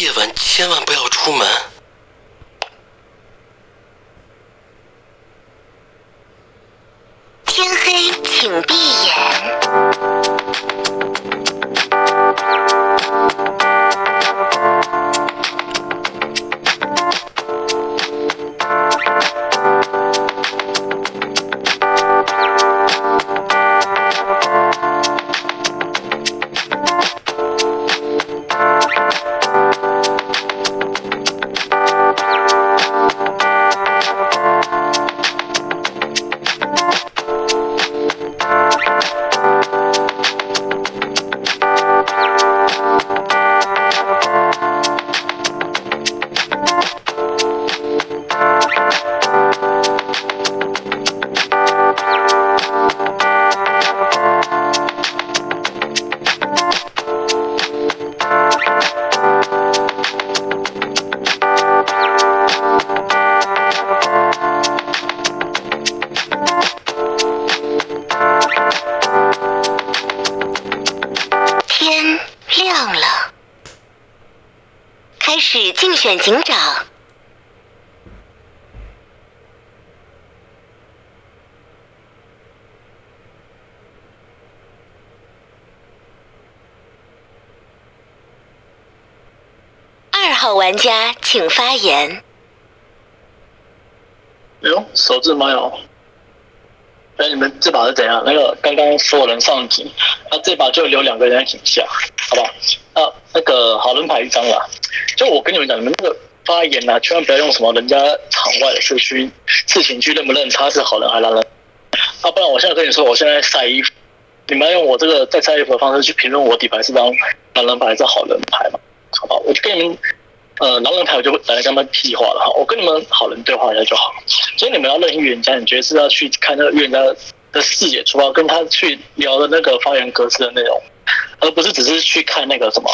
夜晚千万不要出门。言。哎呦，手指没有。哎，你们这把是怎样？那个刚刚所有人上警，那、这把就留两个人在警下，好不好？那那个好人牌一张啦。就我跟你们讲，你们那个发言啊，千万不要用什么人家场外的社区事情去认不认他是好人还是烂人。啊，不然我现在跟你说，我现在晒衣服，你们要用我这个在晒衣服的方式去评论我底牌是张狼人牌还是好人牌嘛？好吧，我就跟你们。呃，狼人牌我就来跟他们屁话了哈，我跟你们好人对话一下就好。所以你们要认预言家，你觉得是要去看那个预言家的视野出发，跟他去聊的那个发言格式的内容，而不是只是去看那个什么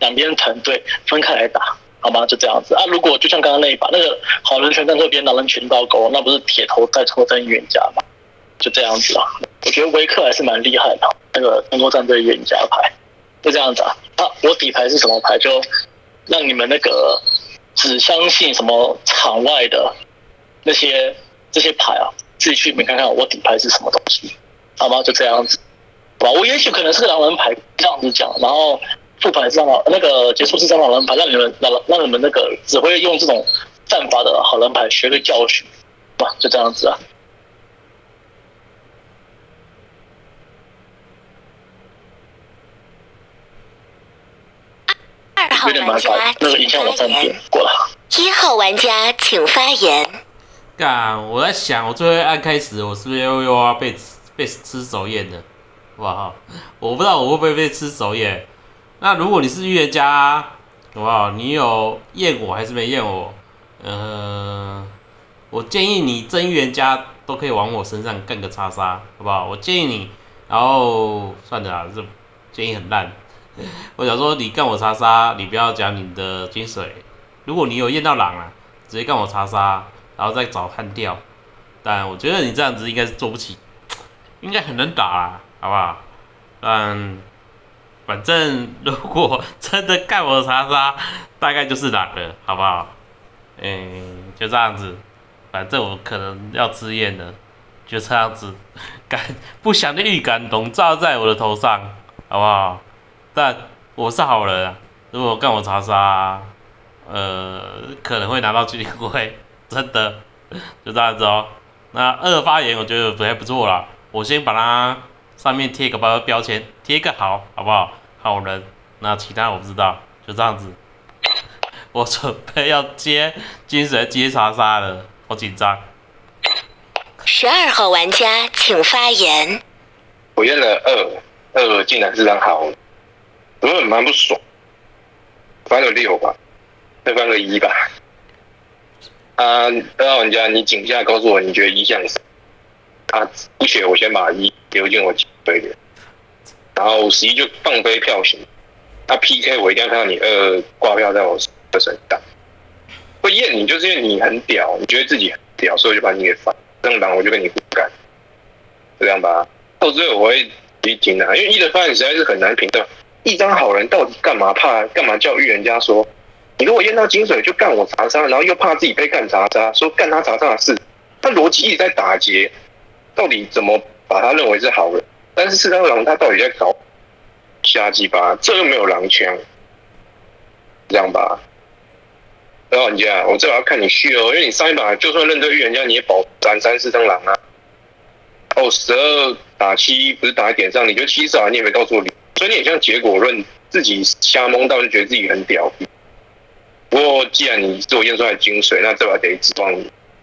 两边团队分开来打，好吗？就这样子啊。如果就像刚刚那一把，那个好人全站这边，狼人全倒钩，那不是铁头在抽真预言家吗？就这样子啊。我觉得维克还是蛮厉害的，那个能够站对预言家牌，就这样子啊。啊，我底牌是什么牌就。让你们那个只相信什么场外的那些这些牌啊，自己去里面看看我底牌是什么东西，好吗？就这样子，好吧？我也许可能是个狼人牌这样子讲，然后副牌是张狼，那个结束是张狼人牌，让你们让让你们那个只会用这种战法的好人牌学个教训，吧？就这样子啊。二号玩家，那个请发言。过来。一号玩家请发言。干，我在想，我最后按开始，我是不是又又要被吃被吃手眼了？哇，我不知道我会不会被吃手眼。那如果你是预言家，好不好？你有验我还是没验我？呃，我建议你真预言家都可以往我身上干个叉杀，好不好？我建议你，然后算了啦，这建议很烂。我想说，你干我查杀，你不要讲你的金水。如果你有验到狼啊，直接干我查杀，然后再找汉调。但我觉得你这样子应该是做不起，应该很能打啊，好不好？但反正如果真的干我查杀，大概就是狼了，好不好？嗯，就这样子。反正我可能要吃验了，就这样子。感不祥的预感笼罩在我的头上，好不好？但我是好人啊，如果干我查杀，呃，可能会拿到巨龟，真的，就这样子哦。那二发言我觉得不太不错啦，我先把它上面贴个标标签，贴个好，好不好？好人。那其他我不知道，就这样子。我准备要接金神接查杀了，好紧张。十二号玩家请发言。我用了二，二竟然是张好人，我很蛮不爽，翻个六吧，再翻个一吧。啊，二号玩家，你井下告诉我你觉得一像什么？啊，姑且我先把一丢进我嘴里，然后十一就放飞票型。他 PK 我一定要看到你二挂票在我的身上。会验你就是因为你很屌，你觉得自己很屌，所以就把你给翻。正狼我就跟你不干，这样吧。到最后我会离停啊，因为一的发言实在是很难评断。一张好人到底干嘛怕？干嘛叫预言家说你如果验到金水就干我查杀，然后又怕自己被干查杀，说干他查杀的事，他逻辑一直在打结，到底怎么把他认为是好人？但是四张狼他到底在搞瞎鸡巴？这又没有狼枪，这样吧？然后人家，我这把要看你续哦，因为你上一把就算认对预言家，你也保斩三四张狼啊。哦，十二打七不是打在点上，你就七少，你也没告诉我，所以你很像结果论，自己瞎蒙到就觉得自己很屌。不过既然你是我验出来的精髓，那这把得指望你，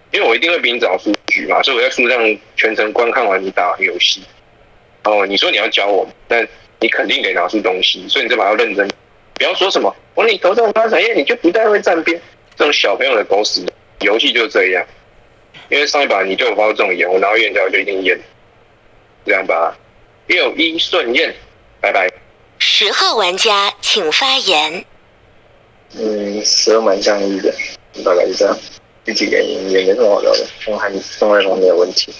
因为我一定会比你早出局嘛，所以我在书上全程观看完你打游戏。哦，你说你要教我，但你肯定得拿出东西，所以你这把要认真，不要说什么我你投上发财业，你就不太会站边。这种小朋友的狗屎游戏就是这样，因为上一把你就有发出这种言，我拿到验我就一定验，这样吧。六一顺验，拜拜。十号玩家请发言。嗯，十二蛮像一的，大概就这样。第几个也没什么好聊的，我还另外一方面有问题，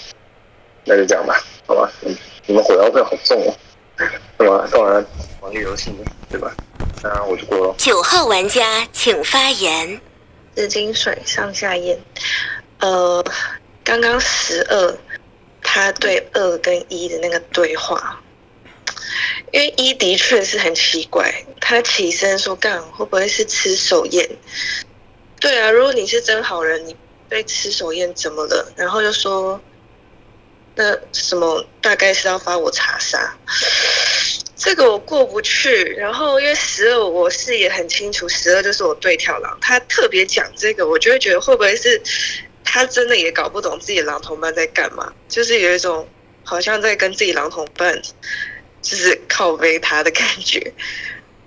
那就这样吧，好吧？嗯，你们火药味好重哦，干嘛干嘛玩个游戏对吧？那我就过了。九号玩家请发言。紫金水上下咽，呃，刚刚十二他对二跟一的那个对话，因为一的确是很奇怪，他起身说干会不会是吃手宴？对啊，如果你是真好人，你被吃手宴怎么了？然后又说那什么大概是要发我查杀。这个我过不去，然后因为十二我视野很清楚，十二就是我对跳狼，他特别讲这个，我就会觉得会不会是他真的也搞不懂自己狼同伴在干嘛，就是有一种好像在跟自己狼同伴就是靠背他的感觉，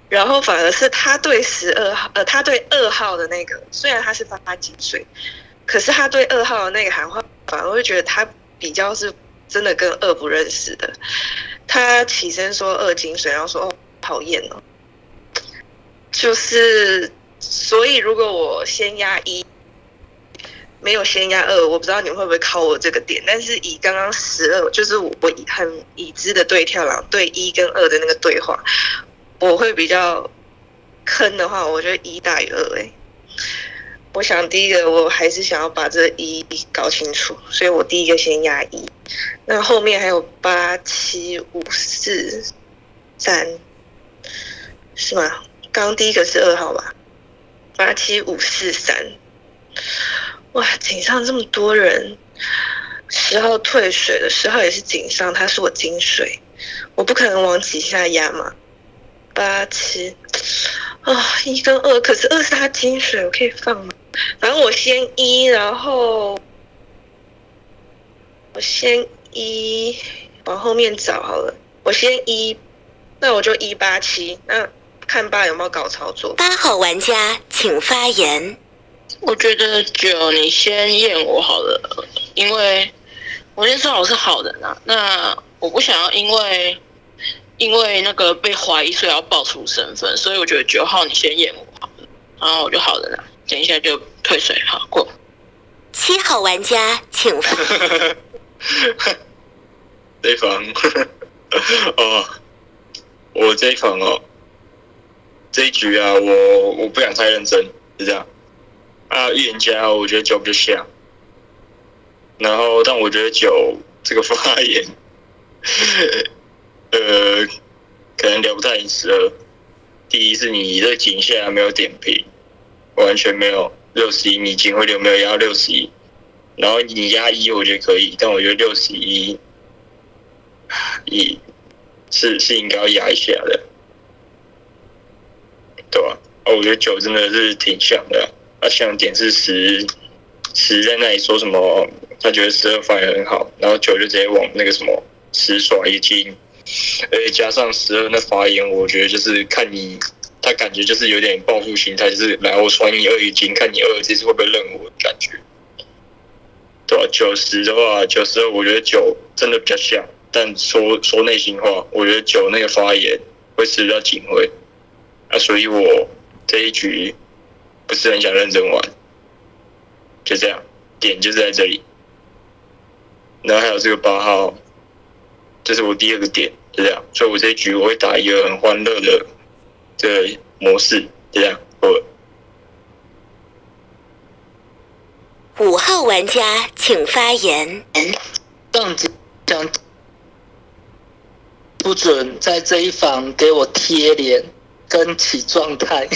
然后反而是他对十二号呃他对二号的那个，虽然他是发几岁，可是他对二号的那个喊话，反而会觉得他比较是真的跟二不认识的。他起身说二金水，然后说哦讨厌哦，就是所以如果我先压一，没有先压二，我不知道你们会不会考我这个点。但是以刚刚十二，就是我很已知的对跳狼对一跟二的那个对话，我会比较坑的话，我觉得一大于二哎。我想第一个我还是想要把这一搞清楚，所以我第一个先压一。那后面还有八七五四三，是吗？刚刚第一个是二号吧？八七五四三，哇，井上这么多人，十号退水了，十号也是井上，他是我金水，我不可能往几下压嘛。八七，啊，一跟二，可是二是他金水，我可以放吗？反正我先一，然后。我先一往后面找好了，我先一，那我就一八七，那看爸有没有搞操作。八号玩家请发言。我觉得九，你先验我好了，因为我先说我是好人啊，那我不想要因为因为那个被怀疑所以要爆出身份，所以我觉得九号你先验我好了，然后我就好人了，等一下就退水，好过。七号玩家请。这房 哦，我这一房哦，这一局啊，我我不想太认真，是这样。啊，预言家我觉得九比较像，然后但我觉得九这个发言，呃，可能聊不太赢十二。第一是你这井下没有点评，完全没有六十一，你警徽流没有压六十一。然后你压一，我觉得可以，但我觉得六十一，一，是是应该要压一下的，对吧？哦，我觉得九真的是挺像的，他像点是十，十在那里说什么，他觉得十二发言很好，然后九就直接往那个什么十耍一金，而且加上十二那发言，我觉得就是看你，他感觉就是有点报复心态，就是来我耍你二一金，看你二这次会不会认我感觉。对吧？九十的话，九十二，我觉得九真的比较像。但说说内心话，我觉得九那个发言会是比较警徽。啊，所以我这一局不是很想认真玩，就这样，点就在这里。然后还有这个八号，这是我第二个点，就这样。所以我这一局我会打一个很欢乐的这模式，这样。我五号玩家请发言。这样子讲不准，在这一房给我贴脸跟起状态。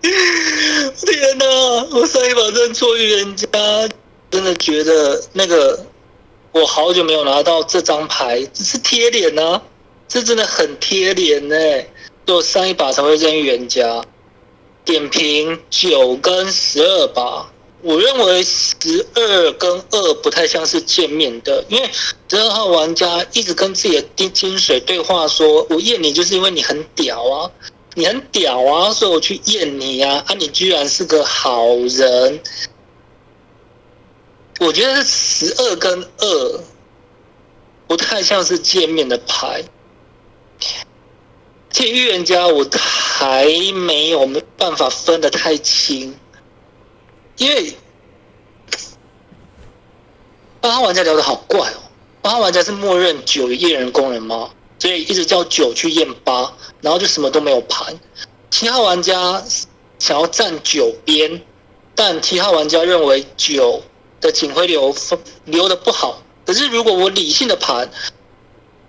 天哪！我上一把认错预言家，真的觉得那个我好久没有拿到这张牌，这是贴脸呢、这真的很贴脸呢、所以我上一把才会认预言家。点评九跟十二吧，我认为十二跟二不太像是见面的，因为十二号玩家一直跟自己的精精髓对话说，我验你就是因为你很屌啊，你很屌啊，所以我去验你啊，啊，你居然是个好人。我觉得十二跟二不太像是见面的牌。这预言家我还没有没办法分得太清，因为八号玩家聊得好怪哦。八号玩家是默认九验人工人吗？所以一直叫九去验八，然后就什么都没有盘。七号玩家想要站九边，但七号玩家认为九的警徽流流的不好。可是如果我理性的盘，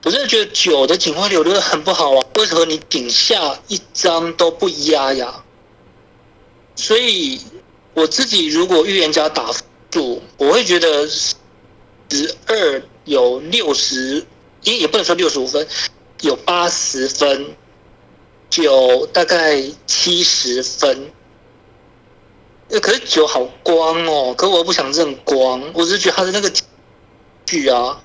我真的觉得九的警徽流流的很不好啊！为何你顶下一张都不压呀？所以我自己如果预言家打数，我会觉得十二有六十，也也不能说六十五分，有八十分，九大概七十分。呃，可是九好光哦，可我又不想认光，我只是觉得他的那个剧啊，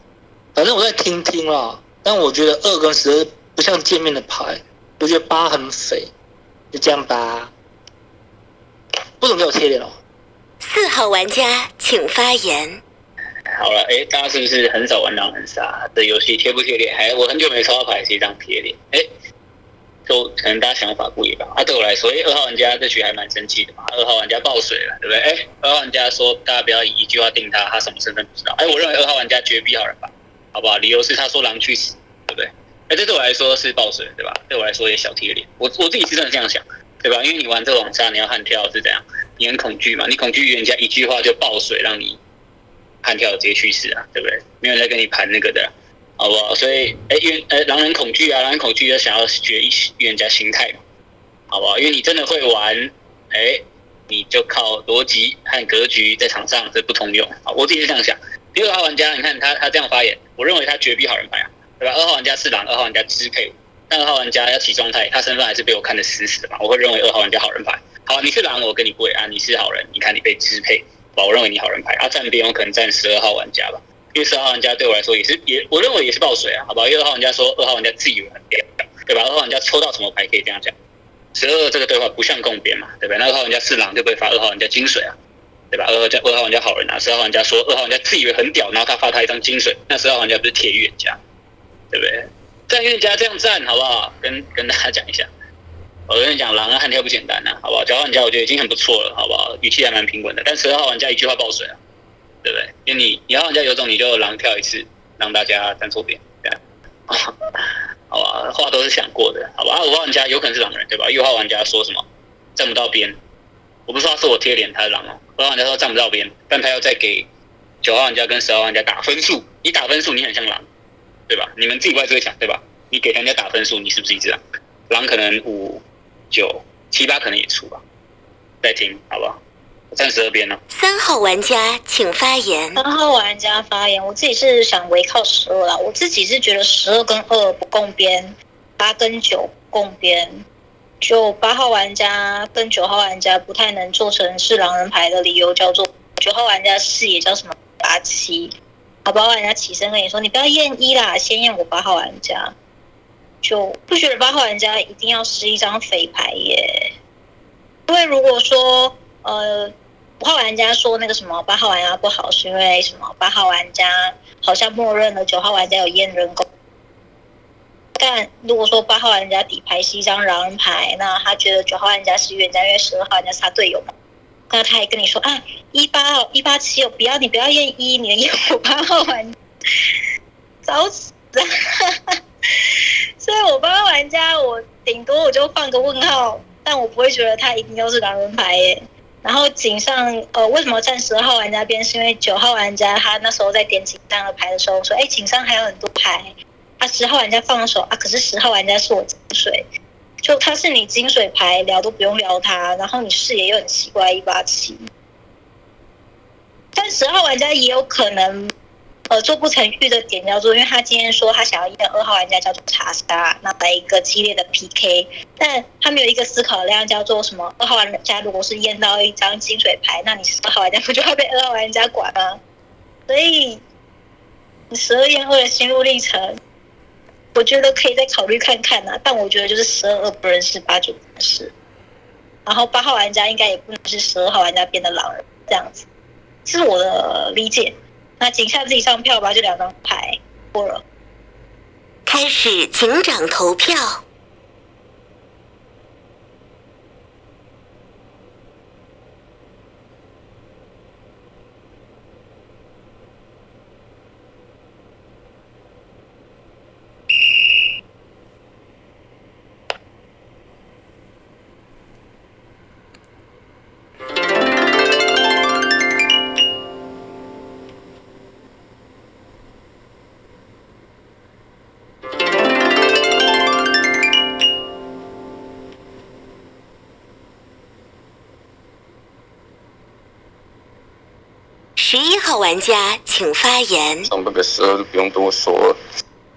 反正我再听听啦。但我觉得二跟十不像见面的牌，我觉得八很匪，就这样吧。不准给我贴脸哦。四号玩家请发言。好了，哎，大家是不是很少玩狼人杀这游戏？贴不贴脸？还我很久没抽到牌，是一张贴脸。哎，就可能大家想法不一样。啊，对我来说，哎，二号玩家这局还蛮生气的嘛。二号玩家爆水了，对不对？哎，二号玩家说大家不要以一句话定他，他什么身份不知道。哎，我认为二号玩家绝逼好人吧，好不好？理由是他说狼去死，对不对？哎，这对我来说是爆水，对吧？对我来说也小贴脸。我我自己是真的这样想，对吧？因为你玩这个网杀，你要悍跳是怎样？你很恐惧嘛？你恐惧人家一句话就爆水，让你悍跳直接去世啊，对不对？没有人在跟你盘那个的，好不好？所以，哎，因呃，狼人恐惧啊，狼人恐惧就想要学预言家心态嘛，好不好？因为你真的会玩，哎，你就靠逻辑和格局在场上这不通用啊。我自己是这样想。第二号玩家，你看他他这样发言，我认为他绝逼好人牌啊，对吧？二号玩家是狼，二号玩家支配，但二号玩家要起状态，他身份还是被我看得死死的嘛，我会认为二号玩家好人牌。好，你是狼，我跟你跪啊！你是好人，你看你被支配，我认为你好人牌。啊，站边我可能站十二号玩家吧，因为十二号玩家对我来说也是也，我认为也是爆水啊，好不好？因为二号玩家说二号玩家自以为很屌，对吧？二号玩家抽到什么牌可以这样讲？十二这个对话不像共边嘛，对不对？那二号玩家是狼就不会发二号玩家金水啊，对吧？二号家二号玩家好人啊，十二号玩家说二号玩家自以为很屌，然后他发他一张金水，那十二号玩家不是铁预言家，对不对？站预言家这样站好不好？跟跟大家讲一下。我跟你讲，狼啊悍跳不简单呐、好不好？九号玩家我觉得已经很不错了，好不好？语气还蛮平稳的，但十二号玩家一句话爆水啊，对不对？因为你你号玩家有种你就狼跳一次，让大家站错边，对啊，好吧？话都是想过的，好吧？五号玩家有可能是狼人，对吧？六号玩家说什么站不到边，我不是说他是我贴脸，他是狼哦。二号玩家说站不到边，但他要再给九号玩家跟十号玩家打分数，你打分数你很像狼，对吧？你们自己外这个想，对吧？你给人家打分数，你是不是一只狼？狼可能五。九七八可能也出吧，再听好不好？站十二边呢。三号玩家请发言。三号玩家发言，我自己是想围靠十二啦。我自己是觉得十二跟二不共边，八跟九共边。就八号玩家跟九号玩家不太能做成是狼人牌的理由叫做九号玩家视野叫什么八七，好八号玩家起身跟你说你不要验一啦，先验我八号玩家。就不觉得八号玩家一定要是一张肥牌耶，因为如果说呃五号玩家说那个什么八号玩家不好，是因为什么八号玩家好像默认了九号玩家有验人工。但如果说八号玩家底牌是一张狼人牌，那他觉得九号玩家是预言家，因为十二号玩家是他队友嘛。那他还跟你说啊，一八哦，一八七哦，不要你不要验一，你验我八号玩家，找死啊！所以我八号玩家，我顶多我就放个问号，但我不会觉得他一定要是狼人牌耶。然后井上呃，为什么站十二号玩家边？是因为九号玩家他那时候在点井上的牌的时候说，哎，井上还有很多牌，他十号玩家放手啊，可是十号玩家是我金水，就他是你金水牌聊都不用聊他，然后你视野又很奇怪一八七，但十号玩家也有可能。呃，做不成玉的点叫做，因为他今天说他想要验二号玩家叫做查杀，那来一个激烈的 PK，但他没有一个思考量叫做什么？二号玩家如果是验到一张金水牌，那你十二号玩家不就要被二号玩家管吗？所以你十二验二的心路历程，我觉得可以再考虑看看呐。但我觉得就是十二二不认识，八九不认识，然后八号玩家应该也不能是十二号玩家变的狼人这样子，这是我的理解。那警下自己上票吧，就两张牌过了。开始警长投票。号玩家请发言。上半个十二就不用多说了，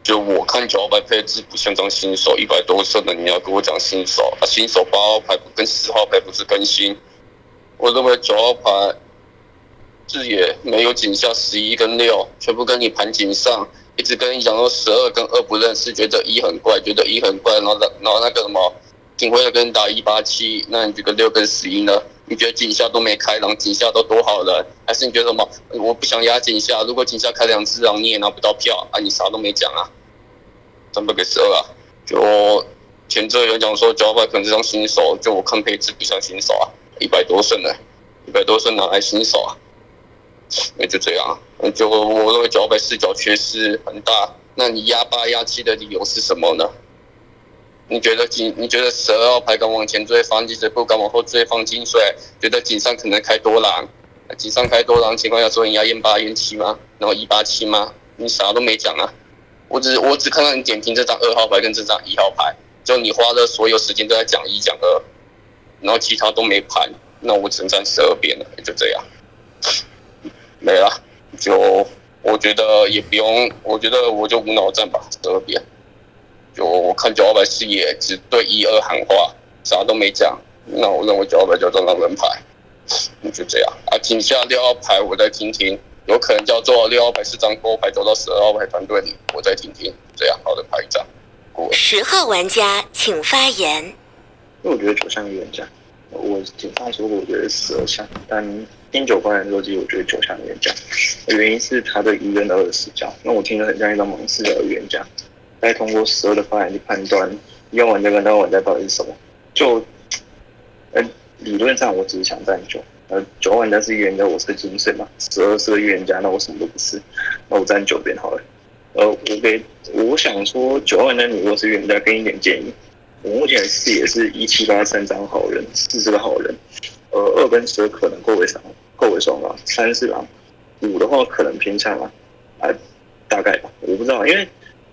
就我看九号牌配置不像张新手，一百多胜的你要跟我讲新手啊？新手八号牌跟十号牌不是更新？我认为九号牌视野没有井下十一跟六，全部跟你盘井上，一直跟你讲说十二跟二不认识，觉得一很怪，觉得一很怪，然后然后那个什么，警徽要跟你打一八七，那你这个六跟十一呢？你觉得井下都没开然后，井下都多好人，还是你觉得什么？我不想压井下，如果井下开两只狼，你也拿不到票啊！你啥都没讲啊，三百给十二啊！就前者有讲说九号牌可能是张新手，就我看配置不像新手啊，一百多胜呢，一百多胜哪来新手啊？那就这样啊，就我认为九号牌视角缺失很大，那你压八压七的理由是什么呢？你觉得井？你觉得十二号牌敢往前追，防金水不敢往后追，放金水？觉得井上可能开多狼？井上开多狼情况下，说你要验八验七吗？然后一八七吗？你啥都没讲啊！我只我只看到你点评这张二号牌跟这张一号牌，就你花了所有时间都在讲一讲二，然后其他都没盘，那我只能站十二边了，就这样，没了。就我觉得也不用，我觉得我就无脑站吧，十二边。就我看九号牌视野只对一二喊话，啥都没讲。那我认为九号牌叫做狼人牌，就这样啊。井下六号牌我再听听，有可能叫做六号牌是张勾牌走到十二号牌团队里，我再听听。这样好的牌一张。十号玩家请发言。因为我觉得九像预言家，我警上说过我觉得十二像，但听九官的逻辑，我觉得九像预言家。原因是他的一跟二的视角，那我听着很像一张盲视角的预言家。再通过十二的发言去判断一号玩家跟二号玩家到底是什么，就，呃，理论上我只是想站九，呃，九号玩家是预言家，我是个金水嘛，十二是个预言家，那我什么都不是，那我站九边好了。呃，我给我想说九号玩家你如果是预言家，给你点建议。我目前视野是一七八三张好人，四是个好人，呃，二跟十二可能够为双，够为双吧，三是狼，五的话可能偏向啊，啊，大概吧，我不知道，因为。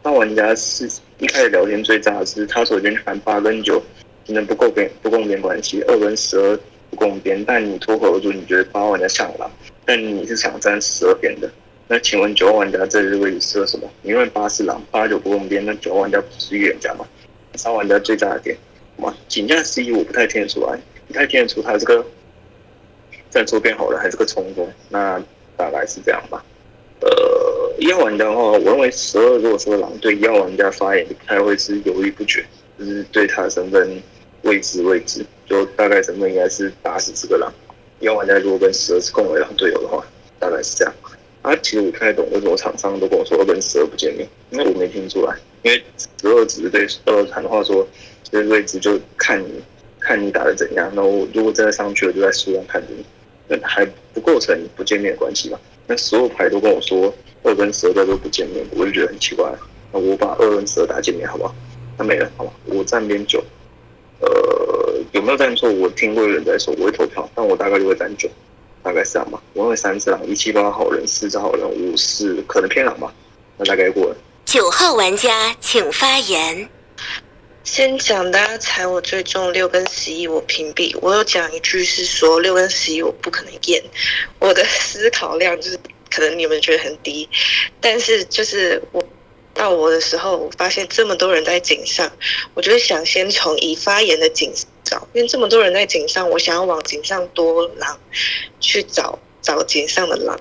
那玩家是一开始聊天最炸的是，他首先喊八跟九可能不够边不共边关系，二跟十二不共边，但你脱口而出你觉得八玩家像狼，但你是想站十二边的，那请问九号玩家这个位置适合什么？因为八是狼，八九不共边，那九号玩家不是预言家吗？三玩家最炸的点，哇，井下 C 我不太听得出来，不太听得出他这个站错边好了，还是个冲锋，那大概是这样吧。呃，一号玩家的话，我认为十二如果说狼对一号玩家发言，他会是犹豫不决，就是对他的身份未知未知，就大概身份应该是打死这个狼。一号玩家如果跟十二是共为狼队友的话，大概是这样。啊，其实我不太懂为什么厂商都跟我说二跟十二不见面，因为我没听出来，因为十二只是对二谈话说，这个位置就看你看你打的怎样，然后如果真的上去了，就在树上看着你，那还不构成不见面的关系吧？那所有牌都跟我说二跟十二都不见面，我就觉得很奇怪。那我把二跟十二打见面好不好？那没了，好吧？我站边九，呃，有没有站错，我听过有人在说我会投票，但我大概就会站九，大概是这样吧。我认为三只狼，一七八好人，四只好人，五是可能偏狼吧，那大概过了。九号玩家请发言。先讲大家猜我最重六跟十一，我屏蔽。我有讲一句是说六跟十一我不可能验，我的思考量就是可能你们觉得很低，但是就是我到我的时候，我发现这么多人在井上，我就是想先从已发言的井找，因为这么多人在井上，我想要往井上多狼去找找井上的狼。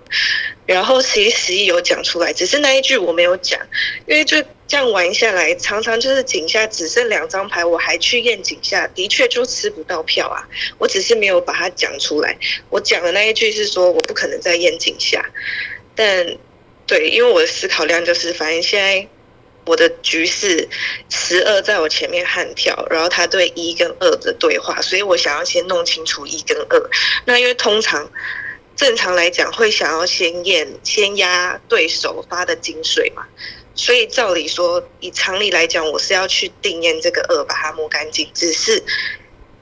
然后其实十一有讲出来，只是那一句我没有讲，因为就这样玩下来，常常就是井下只剩两张牌，我还去验井下，的确就吃不到票啊。我只是没有把它讲出来，我讲的那一句是说我不可能再验井下，但对，因为我的思考量就是，反正现在我的局势十二在我前面悍跳，然后他对一跟二的对话，所以我想要先弄清楚一跟二。那因为通常。正常来讲，会想要先验、先压对手发的金水嘛，所以照理说，以常理来讲，我是要去定验这个二，把它摸干净。只是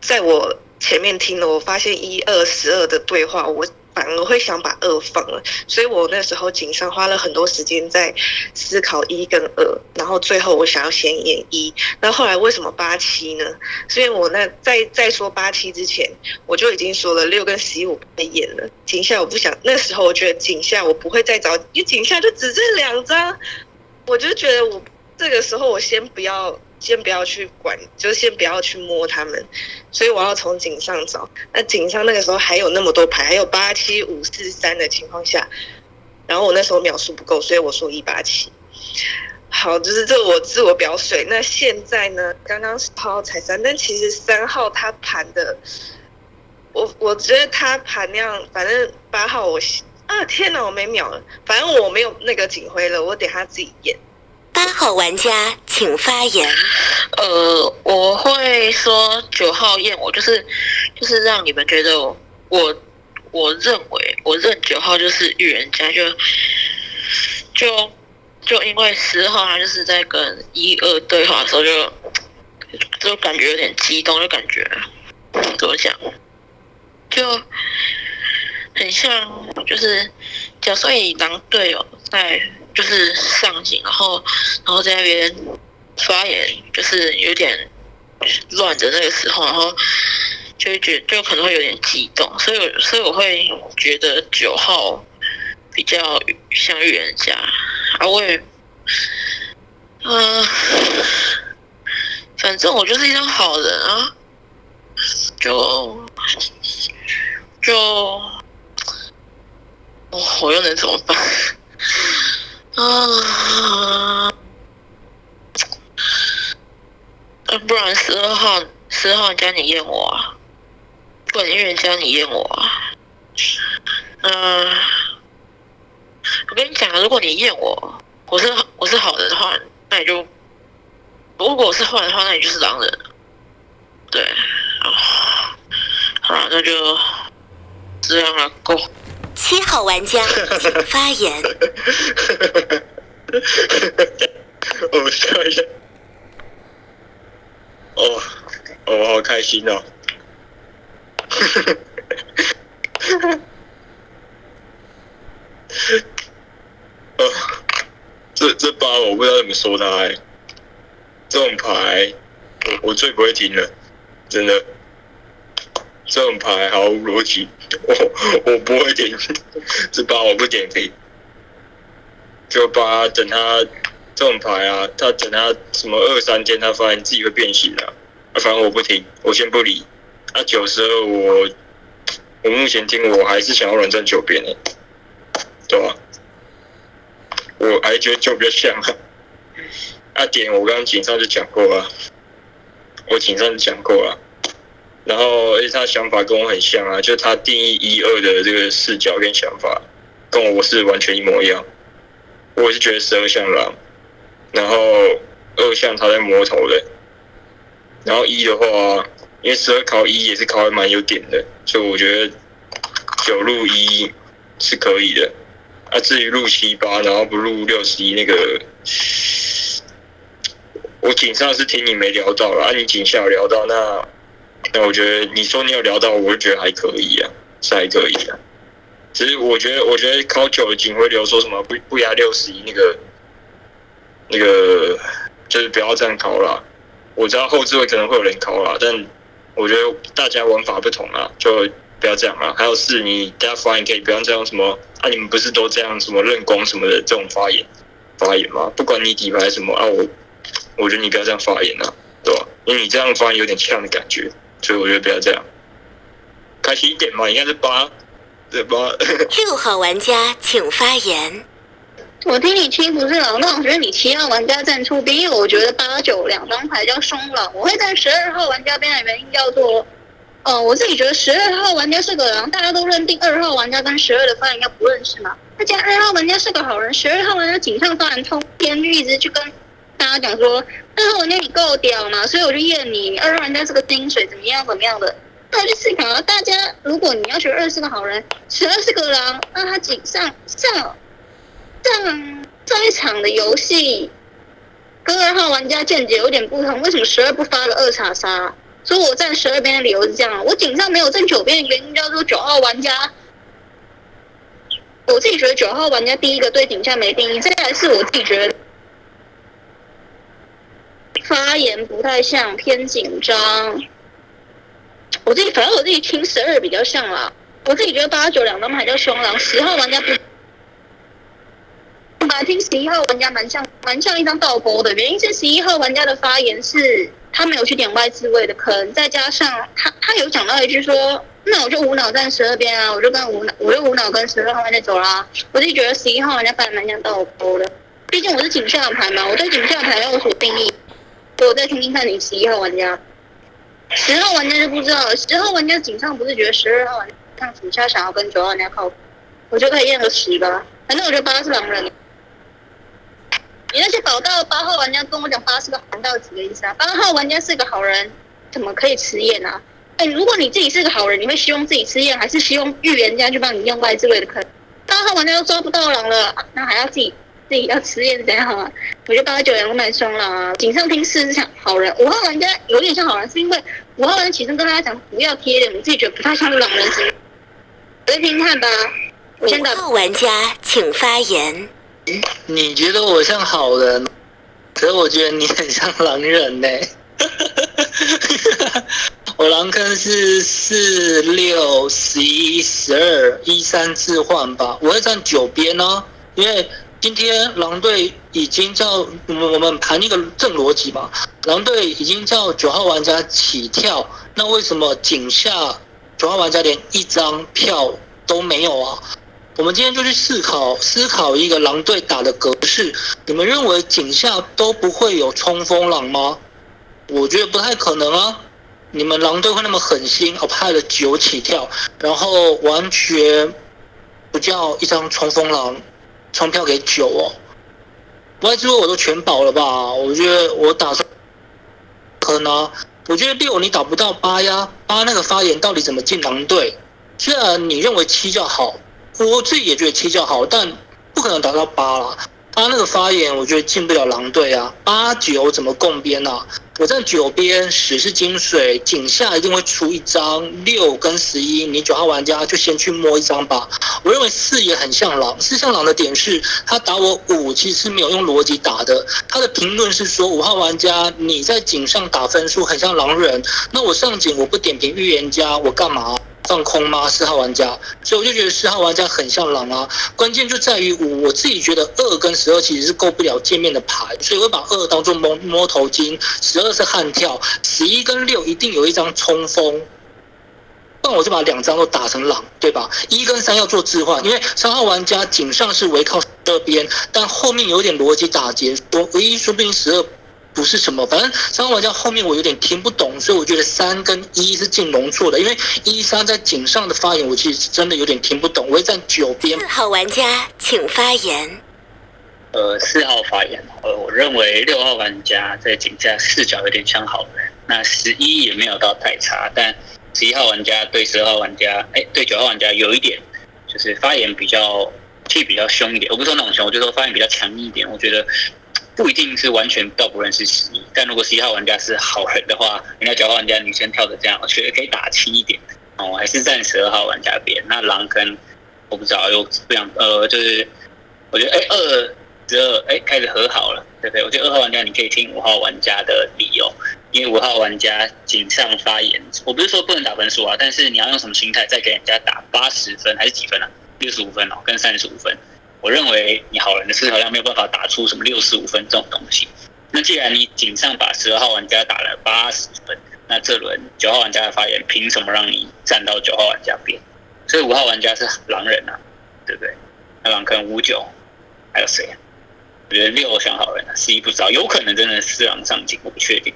在我前面听了，我发现一二十二的对话，我。反而会想把二放了，所以我那时候井上花了很多时间在思考一跟二，然后最后我想要先演一。那后来为什么八七呢？所以我那在在说八七之前，我就已经说了六跟十一我不会演了。井下我不想，那时候我觉得井下我不会再找，因为井下就只剩两张，我就觉得我这个时候我先不要。先不要去管，就先不要去摸他们，所以我要从井上找。那井上那个时候还有那么多牌，还有八七五四三的情况下，然后我那时候秒数不够，所以我说一八七。好，就是这我自我表水。那现在呢？刚刚是号踩三，但其实三号他盘的，我我觉得他盘那样，反正八号我啊天哪，我没秒了，反正我没有那个警徽了，我等他自己验。八号玩家请发言。呃，我会说九号验我，就是就是让你们觉得我我认为我认九号就是预言家，就就就因为十号他就是在跟一二对话的时候就就感觉有点激动，就感觉怎么讲，就很像就是假设以狼队友在。就是上井，然后，然后在那边发言，就是有点乱的那个时候，然后就会觉就可能会有点激动，所以，所以我会觉得九号比较像预言家，啊，我也，嗯，反正我就是一张好人啊，就就，我又能怎么办？啊，那不然十二号，十二号加你验我啊，不然预言家你验我啊。嗯，我跟你讲啊，如果你验我，我是我是好人的话，那你就；如果我是坏的话，那你就是狼人。对，好了，那就这样了，够。七号玩家请 发言。我笑一下。哦，我好开心哦。哦，这这把我不知道怎么说他哎。这种牌，我我最不会听了，真的。这种牌毫无逻辑，我我不会点，这把我不点评，就把等他这种牌啊，他等他什么二三天，他发现自己会变形了，反正我不听，我先不理。啊，九十二我我目前听我还是想要软战九边的，对吧？我还觉得九比较像啊。啊点我刚刚井上就讲过了，我井上就讲过了。然后，而且他想法跟我很像啊，就他定义一二的这个视角跟想法，跟我是完全一模一样。我是觉得十二像狼，然后二像他在摸头的，然后一的话，因为十二考一也是考的蛮有点的，所以我觉得九入一是可以的。啊，至于入七八，然后不入六十一那个，我井上是听你没聊到了，啊，你井下有聊到那。那我觉得你说你有聊到，我就觉得还可以啊，是还可以啊。只是我觉得，我觉得考九的警徽流说什么不不压六十一那个那个，就是不要这样考啦。我知道后置位可能会有人考啦，但我觉得大家玩法不同啊，就不要这样啊。还有是你大家发言可以不要这样什么啊，你们不是都这样什么认功什么的这种发言发言吗？不管你底牌什么啊，我我觉得你不要这样发言啊，对吧？因为你这样发言有点呛的感觉，所以我觉得不要这样，开心一点嘛，应该是八对吧？六号玩家请发言。我听你听不是狼，那我觉得你七号玩家站出边，因为我觉得八九两张牌叫松狼，我会在十二号玩家边的原因叫做，呃，我自己觉得十二号玩家是个狼，大家都认定二号玩家跟十二的发言要不认识嘛。那既然二号玩家是个好人，十二号玩家井上发言通天就一直去跟大家讲说，二号玩家你够屌嘛，所以我就验你，二号玩家是个金水，怎么样怎么样的。那我就思考，大家如果你要学二是个好人，十二是个狼，那他井上上。上上一场的游戏跟二号玩家见解有点不同，为什么十二不发了二叉杀？所以我站十二边的理由是这样，我井上没有站九边的原因叫做九号玩家，我自己觉得九号玩家第一个对井下没定义，再来是我自己觉得发言不太像，偏紧张。我自己反正我自己听十二比较像啦，我自己觉得八九两张牌叫双狼，十号玩家不。我听十一号玩家蛮像蛮像一张倒钩的，原因是十一号玩家的发言是他没有去点外置位的坑，再加上他他有讲到一句说，那我就无脑站十二边啊，我就跟无脑我就无脑跟十二号玩家走啦。我自己觉得十一号玩家发言蛮像倒钩的，毕竟我是警下牌嘛，我对警下牌有所定义。我再听听看你十一号玩家，十号玩家就不知道了。十号玩家警上不是觉得十二号玩家警下想要跟九号玩家靠，我就可以验个十吧。反正我觉得八是狼人。你那些搞到八号玩家跟我讲八是个好人，到几个意思啊？八号玩家是个好人，怎么可以吃验啊？哎，如果你自己是个好人，你会希望自己吃验，还是希望预言家去帮你验外置位的坑？八号玩家都抓不到狼了，那还要自己自己要吃验怎样啊？我觉得八九两个蛮双狼啊。井上听四是像好人，五号玩家有点像好人，是因为五号玩家起身跟大家讲不要贴脸，我自己觉得不太像是狼人型。来听看吧。五号玩家请发言。你觉得我像好人，可是我觉得你很像狼人呢。我狼坑是四六十一十二一三置换吧，我会站九边哦，因为今天狼队已经叫我们我们盘一个正逻辑吧，狼队已经叫九号玩家起跳，那为什么井下九号玩家连一张票都没有啊？我们今天就去思考思考一个狼队打的格式，你们认为井下都不会有冲锋狼吗？我觉得不太可能啊！你们狼队会那么狠心，我派了九起跳，然后完全不叫一张冲锋狼冲票给九哦？外之后我都全保了吧？我觉得我打算可能，我觉得六你打不到八呀，八那个发言到底怎么进狼队？虽然你认为七较好。我自己也觉得七较好，但不可能打到八了。他那个发言，我觉得进不了狼队啊。八九怎么共边啊？我在九边，十是金水，井下一定会出一张。六跟十一，你九号玩家就先去摸一张吧。我认为四也很像狼，四像狼的点是，他打我五其实是没有用逻辑打的。他的评论是说，五号玩家你在井上打分数很像狼人，那我上井我不点评预言家，我干嘛？放空吗？四号玩家，所以我就觉得四号玩家很像狼啊。关键就在于我，我自己觉得二跟十二其实是够不了见面的牌，所以我把二当做摸摸头巾，十二是悍跳，十一跟六一定有一张冲锋，不然我就把两张都打成狼，对吧？一跟三要做置换，因为三号玩家井上是围靠这边，但后面有点逻辑打结，我唯一说不定十二。不是什么，反正三号玩家后面我有点听不懂，所以我觉得三跟一是进龙座的，因为一三在井上的发言，我其实真的有点听不懂。我会站九边。四号玩家请发言。呃，四号发言，呃，我认为六号玩家在井下视角有点像好人，那十一也没有到太差，但十一号玩家对十二号玩家，哎，对九号玩家有一点，就是发言比较气比较凶一点。我不说那种凶，我就说发言比较强硬一点。我觉得。不一定是完全到不认识十一，但如果十一号玩家是好人的话，人家九号玩家女生跳的这样，我觉得可以打轻一点。哦，我还是站十二号玩家边。那狼跟我不知道，又不想呃，就是我觉得哎二十二哎开始和好了，对不对？我觉得二号玩家你可以听五号玩家的理由，因为五号玩家井上发言，我不是说不能打分数啊，但是你要用什么心态再给人家打八十分还是几分啊？六十五分哦，跟三十五分。我认为你好人的思考量没有办法打出什么六十五分这种东西。那既然你井上把十二号玩家打了八十分，那这轮九号玩家的发言凭什么让你站到九号玩家边？所以五号玩家是狼人啊，对不对？那狼坑五九还有谁？我觉得六像好人啊，十一不知道，有可能真的四狼上镜，我不确定。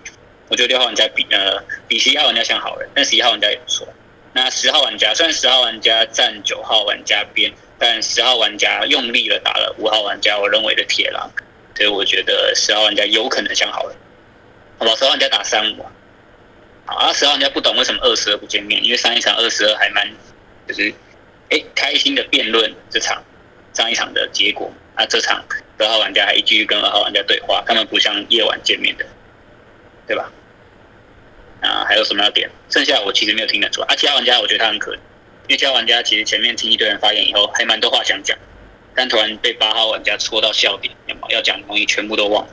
我觉得六号玩家比呃比十一号玩家像好人，但十一号玩家也不错。那十号玩家虽然十号玩家站九号玩家边。但十号玩家用力的打了五号玩家，我认为的铁狼，所以我觉得十号玩家有可能想好了，好吧？十号玩家打三五，好啊。十号玩家不懂为什么二十二不见面，因为上一场二十二还蛮就是哎开心的辩论这场上一场的结果，啊这场十号玩家还继续跟二号玩家对话，他们不像夜晚见面的，对吧？啊还有什么要点？剩下我其实没有听得出来，啊其他玩家我觉得他很可怜。因为其他玩家其实前面听一堆人发言以后，还蛮多话想讲，但突然被八号玩家戳到笑点，要讲的东西全部都忘了，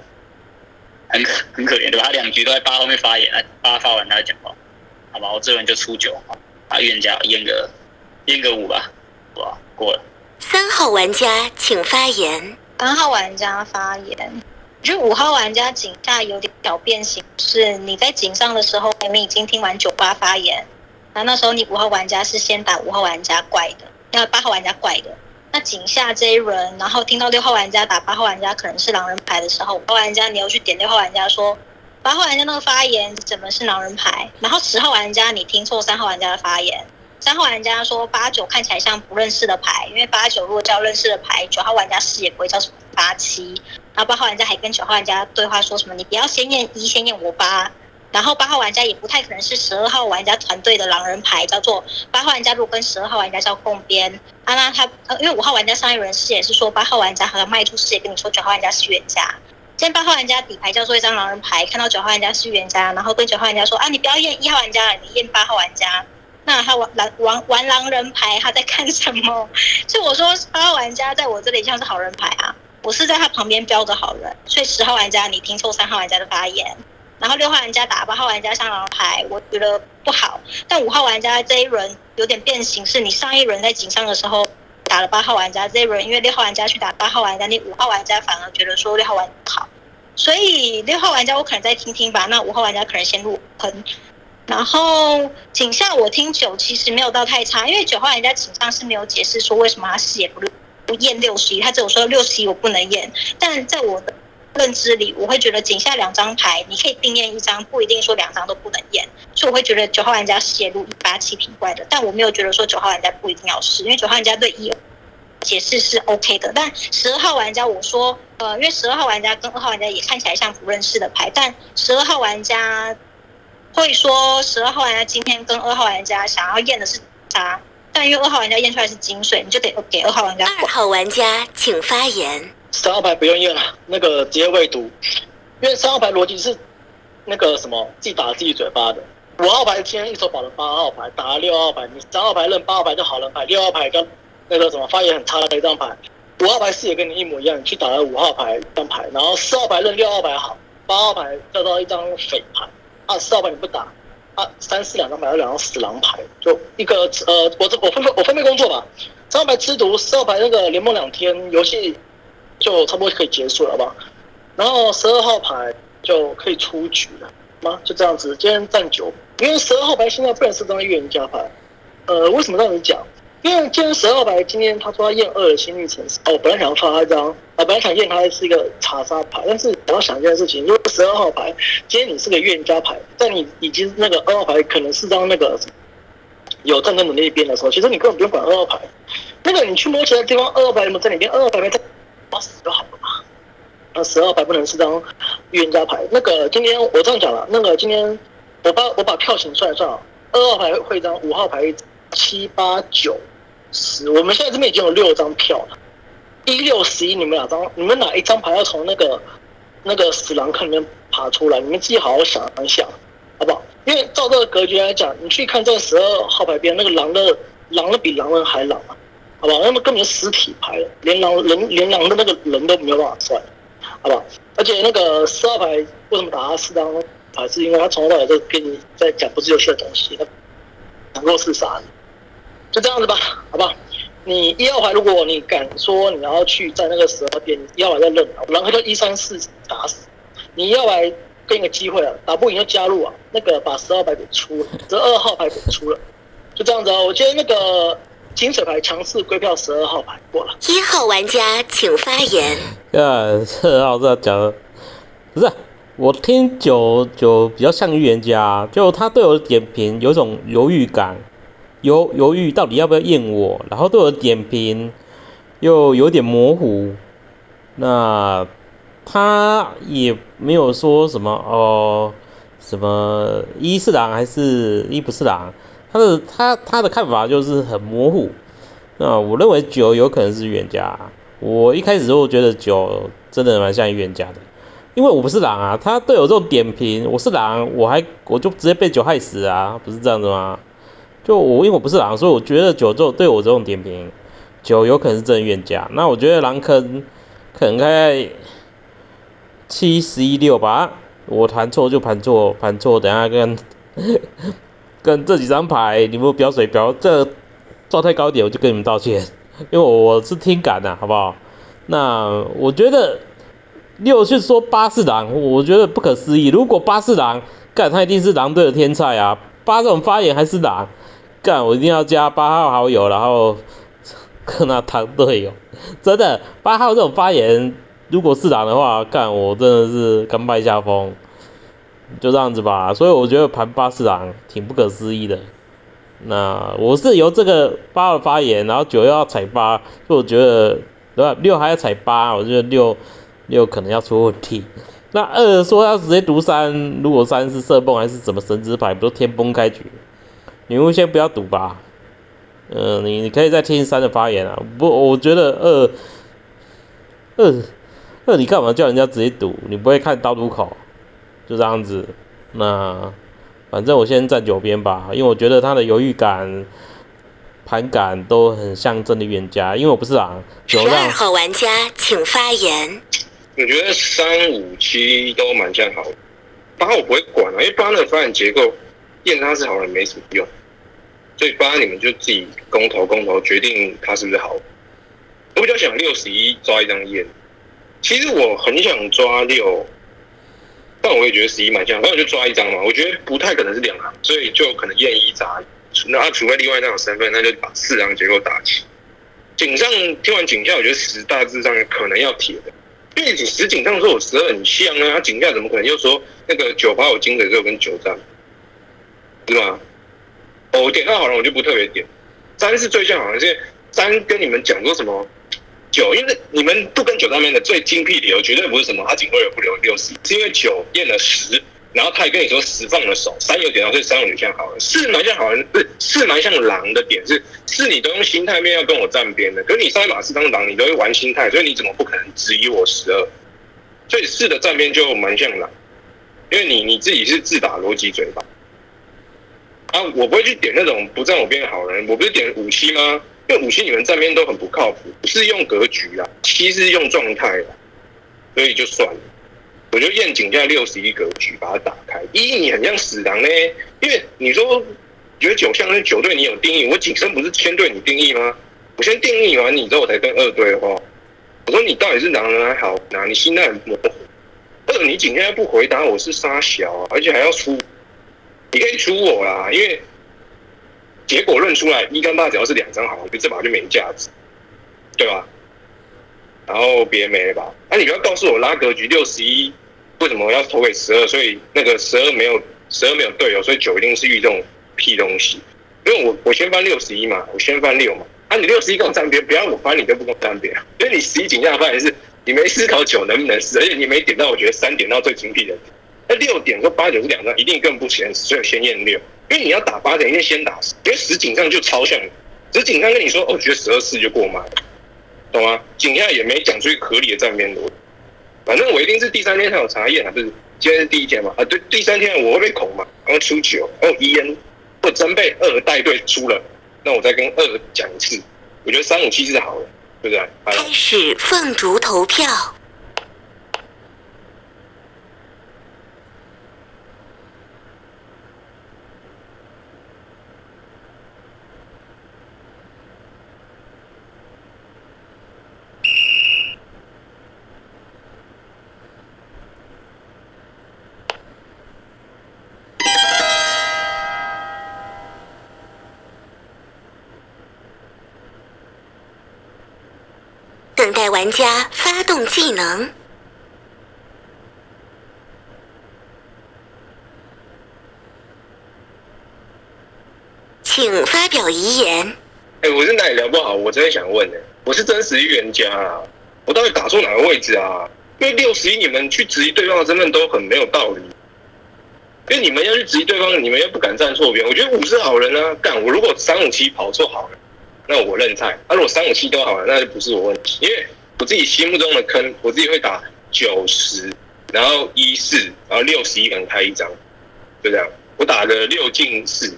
很可很可怜对吧？他两局都在八后面发言，哎，八发完他讲话，好吧，我这轮就出九，啊，预言家验个验个五吧，哇，过了。三号玩家请发言。三号玩家发言，我觉得五号玩家井下有点小变形，是你在井上的时候，明明已经听完九八发言。那那时候你五号玩家是先打五号玩家怪的，那八号玩家怪的。那井下这一轮，然后听到六号玩家打八号玩家可能是狼人牌的时候，五号玩家你又去点六号玩家说八号玩家那个发言怎么是狼人牌？然后十号玩家你听错三号玩家的发言，三号玩家说八九看起来像不认识的牌，因为八九如果叫认识的牌，九号玩家视野不会叫什么八七。然后八号玩家还跟九号玩家对话说什么你不要先验一，先验我八。然后八号玩家也不太可能是十二号玩家团队的狼人牌，叫做八号玩家。如果跟十二号玩家叫共边，啊，那他，因为五号玩家上一轮视野是说八号玩家好像卖出视野跟你说九号玩家是预言家。今天八号玩家底牌叫做一张狼人牌，看到九号玩家是预言家，然后跟九号玩家说啊，你不要验一号玩家，你验八号玩家。那他玩狼玩玩狼人牌，他在看什么？所以我说八号玩家在我这里像是好人牌啊，我是在他旁边标着好人，所以十号玩家你听错三号玩家的发言。然后六号玩家打八号玩家上狼牌，我觉得不好。但五号玩家这一轮有点变形，是你上一轮在井上的时候打了八号玩家，这一轮因为六号玩家去打八号玩家，你五号玩家反而觉得说六号玩家不好，所以六号玩家我可能再听听吧。那五号玩家可能先入坑。然后井下我听九其实没有到太差，因为九号玩家井上是没有解释说为什么他视野不不验六十一，他只有说六十一我不能验。但在我的认知里，我会觉得井下两张牌，你可以并验一张，不一定说两张都不能验。所以我会觉得九号玩家是写入一八七品怪的，但我没有觉得说九号玩家不一定要试，因为九号玩家对一解释是 OK 的。但十二号玩家，我说，呃，因为十二号玩家跟二号玩家也看起来像不认识的牌，但十二号玩家会说十二号玩家今天跟二号玩家想要验的是啥？但因为二号玩家验出来是金水，你就得给二号玩家。二号玩家请发言。三号牌不用验了，那个直接未读，因为三号牌逻辑是那个什么自己打自己嘴巴的。五号牌今天一手保了八号牌，打了六号牌，你三号牌认八号牌就好了牌，六号牌跟那个什么发言很差的一张牌，五号牌视野跟你一模一样，你去打了五号牌一张牌，然后四号牌认六号牌好，八号牌叫到一张匪牌，啊四号牌你不打，啊三四两张牌有两张死狼牌，就一个呃我这我分配我分配工作吧，三号牌吃毒，四号牌那个联盟两天游戏。就差不多可以结束了，好不好？然后十二号牌就可以出局了吗？就这样子，今天占九，因为十二号牌现在不能是张预言家牌。呃，为什么这样子讲？因为今天十二号牌今天他说他验二的心率城市，哦，本来想要发他一张，啊，本来想验他是一个查杀牌，但是我要想一件事情，如果十二号牌今天你是个预言家牌，在你已经那个二号牌可能是张那个有战争能力边的时候，其实你根本不用管二号牌，那个你去摸其他地方，二号牌有没有在里边？二号牌没在。死就好了嘛。那十二牌不能是张预言家牌。那个今天我这样讲了，那个今天我把我把票型算一算啊，二号牌会张，五号牌七八九十，我们现在这边已经有六张票了。一六十一，你们两张，你们哪一张牌要从那个那个死狼坑里面爬出来，你们自己好好想一想，好不好？因为照这个格局来讲，你去看这十二号牌边那个狼的狼的比狼人还狼啊，好吧？那么根本就尸体牌了，连狼人连狼的那个人都没有办法算，好吧？而且那个十号牌为什么打他四张牌，是因为他从头到尾都跟你在讲不是游戏的东西，那弱势杀你，就这样子吧，好吧？你一号牌，如果你敢说你要去在那个十二边，一号牌在认啊，然后就一三四打死，你一号牌给你个机会啊，打不赢就加入啊，那个把十号牌给出了，十二号牌给出了，就这样子啊。我觉得那个金水牌强势归票十二号牌过了。一号玩家请发言。啊，四号这样讲的，不是我听九九比较像预言家，就他对我的点评有种犹豫感。犹犹豫到底要不要验我，然后对我的点评又有点模糊，那他也没有说什么哦，什么一是狼还是一不是狼，他的他他的看法就是很模糊。那我认为九有可能是预言家，我一开始就觉得九真的蛮像预言家的，因为我不是狼啊，他对我这种点评，我是狼，我还我就直接被九害死啊，不是这样子吗？就我因为我不是狼，所以我觉得九这对我这种点评，九有可能是真冤家。那我觉得狼坑可能在七十一六吧，我盘错就盘错，盘错等下跟跟这几张牌你们标水标这状态高点，我就跟你们道歉，因为我是听感的好不好？那我觉得六是说八是狼，我觉得不可思议。如果八是狼，干他一定是狼队的天才啊！八这种发言还是狼。干，我一定要加八号好友，然后跟他当队友。真的，八号这种发言，如果是狼的话，干我真的是甘拜下风。就这样子吧，所以我觉得盘八四狼挺不可思议的。那我是由这个八号发言，然后九又要踩八，所以我觉得对吧？六还要踩八，我觉得六六可能要出问题。那二说要直接读三，如果三是色崩还是什么神之牌，不都天崩开局？你们先不要赌吧，嗯，你你可以再听三的发言啊。不，我觉得二二二，你干嘛叫人家直接赌？你不会看刀路口，就这样子。那反正我先站九边吧，因为我觉得他的犹豫感、盘感都很像真的预言家。因为我不是狼。十二号玩家请发言。我觉得三五七都蛮像好，八我不会管啊，因为八的发展结构。验他是好人没什么用，所以八你们就自己公投公投决定他是不是好。我比较想六十一抓一张验，其实我很想抓六，但我也觉得十一蛮像，那我就抓一张嘛。我觉得不太可能是两行，所以就可能验一砸。那除非另外那种身份，那就把四张结构打齐。井上听完井下，我觉得十大致上可能要铁的，因为你十井上说我十二很像啊，他井下怎么可能又说那个九八有金的时候跟九战？是吗？我点到好人，我就不特别点。三是最像好人，是三跟你们讲说什么九，因为你们不跟九上面的最精辟理由，绝对不是什么他仅会有不留六十，是因为九验了十，然后他也跟你说十放了手，三有点到，所以三有点像好人，四蛮像好人，不是四蛮像狼的点是，是你都用心态面要跟我站边的，可是你上一把是当狼，你都会玩心态，所以你怎么不可能质疑我十二？所以四的站边就蛮像狼，因为你你自己是自打逻辑嘴巴。啊，我不会去点那种不站我边的好人。我不是点五七吗？因为五七你们站边都很不靠谱，不是用格局啊，七是用状态啦，所以就算了。我就验井下六十一格局，把它打开。一你很像死狼呢，因为你说觉得九像是九对你有定义，我景深不是先对你定义吗？我先定义完你之后，我才跟二对话。我说你到底是狼人还好哪？你心态很模糊。二你井下不回答，我是杀小，啊而且还要出。你可以出我啦，因为结果论出来，一跟八只要是两张好，就这把就没价值，对吧？然后别没了吧？那你不要告诉我拉格局六十一，为什么要投给十二？所以那个十二没有十二没有队友，所以九一定是遇这种屁东西。因为我我先翻六十一嘛，我先翻六嘛。啊，你六十一跟我站边，不要我翻你就不跟我站边，因为你十一井下发现是你没思考九能不能死，而且你没点到，我觉得三点到最精辟的。那六点和八九是两张，一定更不现实，所以先验六。因为你要打八点，一定先打十。因为十井上就超像，十井上跟你说，哦，觉得十二四就过慢，懂吗？井下也没讲出合理的站边逻反正我一定是第三天才有查验啊，不是今天是第一天嘛？啊，对，第三天我会被恐嘛，然后出九，然后一 N 或真被二带队出了，那我再跟二讲一次。我觉得三五七是好的，对不对？开始凤竹投票。等待玩家发动技能，请发表遗言。哎、我是哪里聊不好？我真的想问呢、我是真实预言家啊，我到底打错哪个位置啊？因为六十一你们去质疑对方的身份都很没有道理，因为你们要去质疑对方，你们又不敢站错边。我觉得五是好人啊，干我如果三五七跑错好了，那我认菜；那、如果三五七都好了，那就不是我问题，因为我自己心目中的坑，我自己会打九十，然后一四，然后六十一可能开一张，就这样，我打个六进四。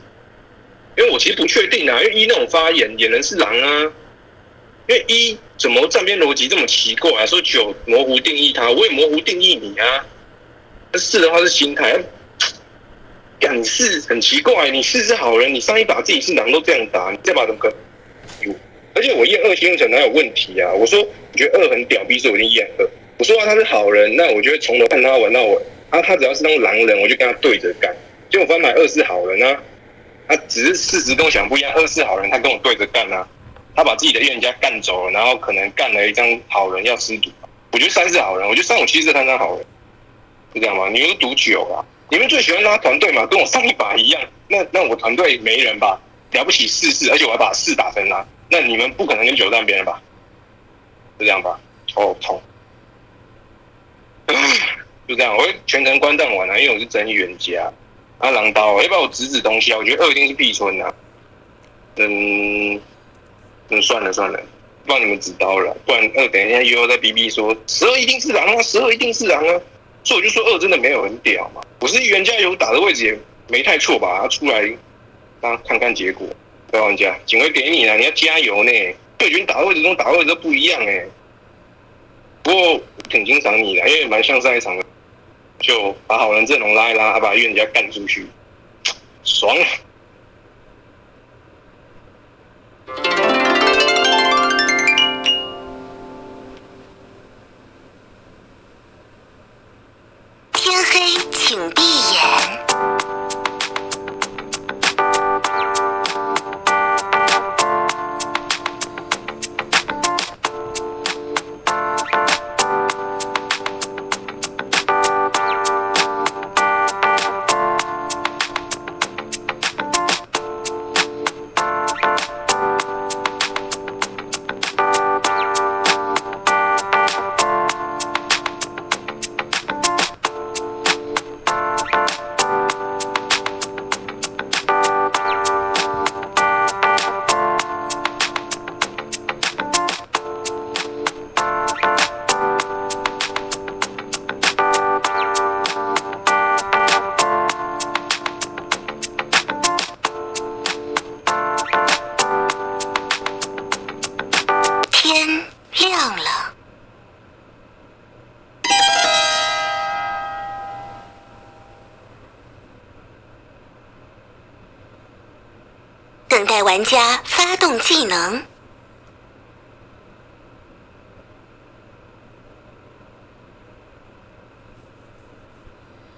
因为我其实不确定啊，因为一那种发言也能是狼啊，因为一怎么站边逻辑这么奇怪啊？说九模糊定义他，我也模糊定义你啊。那四的话是心态，敢四很奇怪，你四是好人，你上一把自己是狼都这样打，你这把怎么可能？而且我验二星辰哪有问题啊？我说我觉得二很屌逼，所以我一定验二。我说啊他是好人，那我就会从头看他玩到尾。啊，他只要是当狼人，我就跟他对着干。结果翻牌二是好人啊。他只是事实跟我想不一样，二是好人，他跟我对着干啊，他把自己的预言家干走了，然后可能干了一张好人要吃毒。我觉得三是好人，我觉得三五七是三张好人，是这样吗？你又赌九啊？你们最喜欢拉团队嘛？跟我上一把一样，那那我团队没人吧？了不起四四，而且我还把四打成拉，那你们不可能跟九站边吧？是这样吧？头痛，就这样，我会全程观战完啊，因为我是真预言家。啊，狼刀，要不要我指指东西啊？我觉得二一定是必村啊。嗯，嗯，算了算了，不帮你们指刀了，不然二等一下又要在逼逼说十二一定是狼啊，十二一定是狼啊，所以我就说二真的没有很屌嘛。我是预言家，有打的位置也没太错吧？他出来，大家看看结果。老人家，警徽给你了，你要加油呢。对军打位置跟打位置都不一样哎。不过挺欣赏你的，因为蛮像上一场的。就把好人阵容拉一拉，把预言家干出去，爽！天黑请闭眼。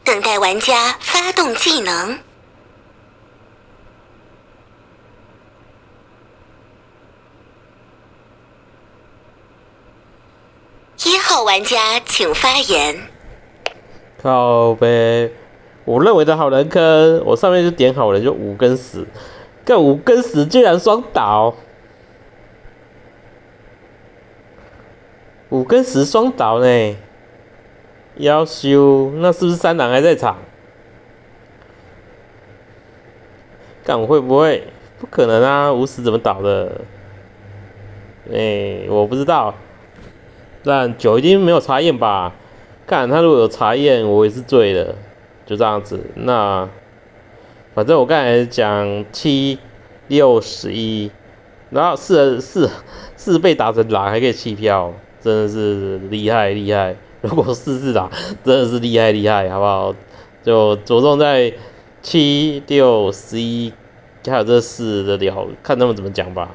等待玩家发动技能。一号玩家请发言。靠呗，我认为的好人坑，我上面就点好人，就五跟十，这五跟十居然双倒，五跟十双倒呢，要修，那是不是三郎还在场？看我会不会？不可能啊，五十怎么倒的？哎、我不知道，但九已经没有查验吧？看他如果有查验，我也是醉了，就这样子。那反正我刚才讲七六十一，然后四四四被打成狼还可以弃票，真的是厉害厉害。如果四四打，真的是厉害厉害，好不好？就着重在七六十一，还有这四的聊，看他们怎么讲吧。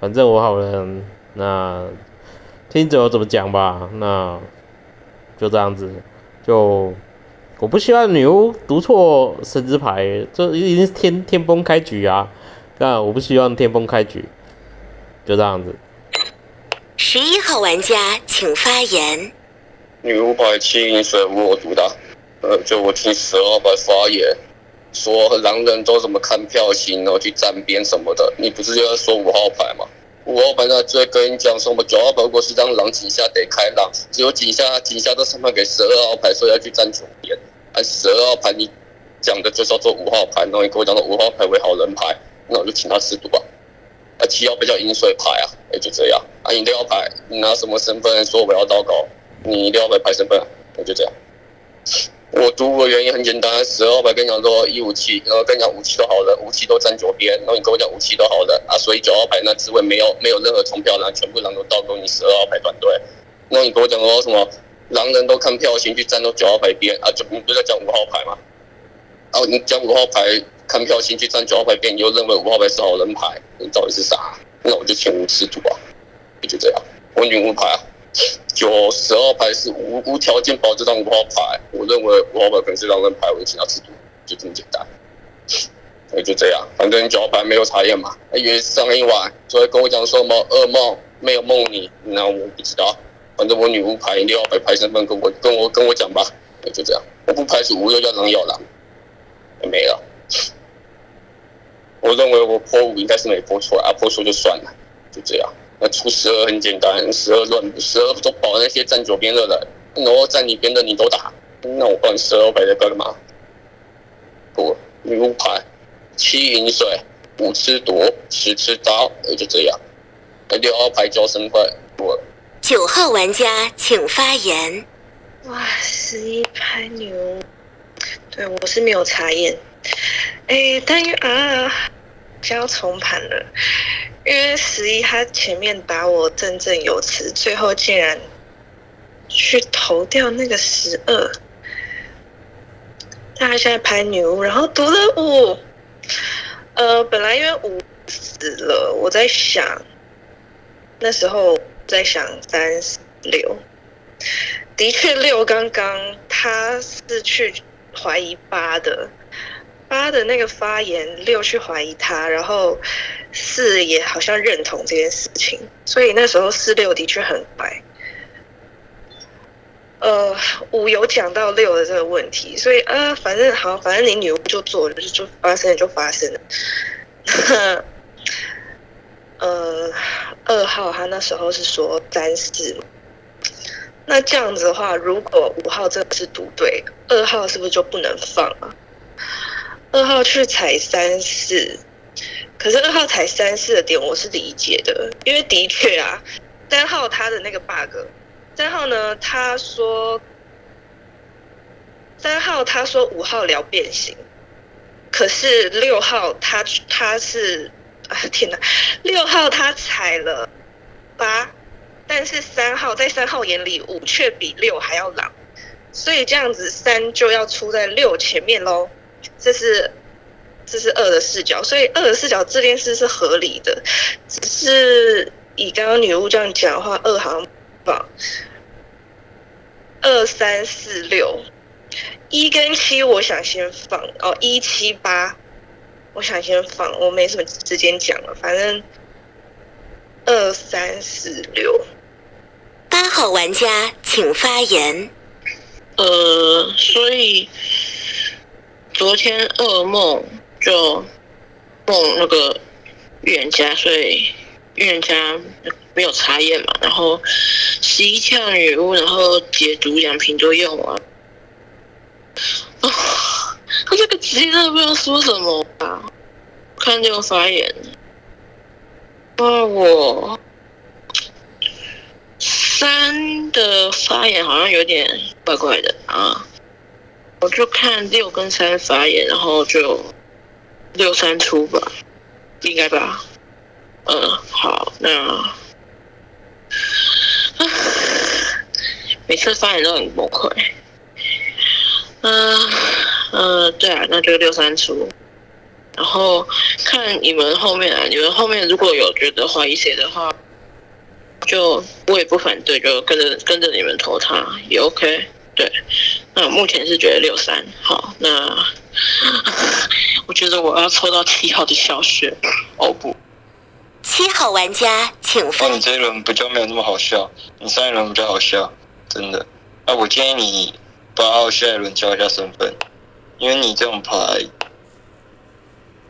反正我好人，那听着我怎么讲吧。那就这样子，就我不希望女巫读错神之牌，这一定是天天崩开局啊！那我不希望天崩开局，就这样子。十一号玩家请发言。女巫牌七银水我有读到，呃，就我听十二牌发言，说狼人都怎么看票型，然后去站边什么的。你不是就在说五号牌吗？五号牌那就跟你讲说，我们九号牌如果是让狼井下得开狼，只有井下井下都上判给十二号牌，所以要去站左边。啊，十二号牌你讲的就是要做五号牌，然后你跟我讲的五号牌为好人牌，那我就请他吃毒吧。啊，七号牌叫饮水牌啊，也就这样。啊，你六号牌你拿什么身份说我要祷告？你六号牌排身份，我就这样。我读的原因很简单，十二号牌跟你讲说一五七，然后跟你讲五七都好人，五七都站左边，然后你跟我讲五七都好人啊，所以九号牌那职位没有没有任何冲票狼，全部狼都倒给你十二号牌团队。那你跟我讲说什么狼人都看票先去站到九号牌边啊，就你不是在讲五号牌吗？啊，你讲五号牌看票先去站九号牌边，你又认为五号牌是好人牌，你到底是啥？那我就请无吃赌啊，就这样，我女巫牌啊。九十二牌是无无条件保这张五号牌，我认为五号牌可能是狼人牌，我就请他吃毒，就这么简单。也就这样，反正九号牌没有查验嘛。因为上一晚就会跟我讲说什么噩梦没有梦你，那我不知道。反正我女巫牌六号牌牌身份跟我跟我跟我讲吧，也就这样。我不排除五又叫狼咬狼，也没了。我认为我破五应该是没破错啊，破错就算了，就这样。那出十二很简单，十二乱十二都保那些站左边的人，然后站你边的你都打，那我帮十二牌在干嘛？不，女巫牌，七饮水，五吃毒，十吃刀，也就这样。六号牌交身份，我。九号玩家请发言。哇，十一牌牛，对我是没有查验，哎，但是啊，就要重盘了。因为十一他前面打我振振有词，最后竟然去投掉那个十二，但他现在排女巫，然后读了五，呃，本来因为五死了，我在想那时候在想三六，的确六刚刚他是去怀疑八的。八的那个发言，六去怀疑他，然后四也好像认同这件事情，所以那时候四六的确很白。呃，五有讲到六的这个问题，所以呃，反正好，反正你女巫就做了，就就发生了就发生了。呃，二号他那时候是说三四，那这样子的话，如果五号真的是赌对，二号是不是就不能放啊？二号去踩三四，可是二号踩三四的点我是理解的，因为的确啊，三号他的那个 bug，三号呢他说，三号他说五号聊变形，可是六号他他是啊天哪，六号他踩了八，但是三号在三号眼里五却比六还要狼，所以这样子三就要出在六前面喽。这是这是二的视角，所以二的视角这件事是合理的，只是以刚刚女巫这样讲的话，二好像放二三四六一跟七，我想先放哦，一七八，我想先放，我没什么时间讲了，反正二三四六八号玩家请发言。呃，所以。昨天噩梦就梦那个预言家，所以预言家没有查验嘛，然后十一跳女巫，然后解毒两瓶都用完。啊，他这个职业真的不知道说什么啊！看这个发言，啊我三的发言好像有点怪怪的啊，我就看六跟三发言，然后就六三出吧，应该吧？嗯，好，那，每次发言都很崩溃。嗯嗯，对啊，那就六三出。然后看你们后面啊，你们后面如果有觉得怀疑谁的话，就我也不反对，就跟着跟着你们投他也 OK。对，那目前是觉得六三好。那我觉得我要抽到七号的小雪，哦不，七号玩家请发哦，你这一轮比较没有那么好笑，你上一轮比较好笑，真的。啊，我建议你八号下一轮交一下身份，因为你这种牌，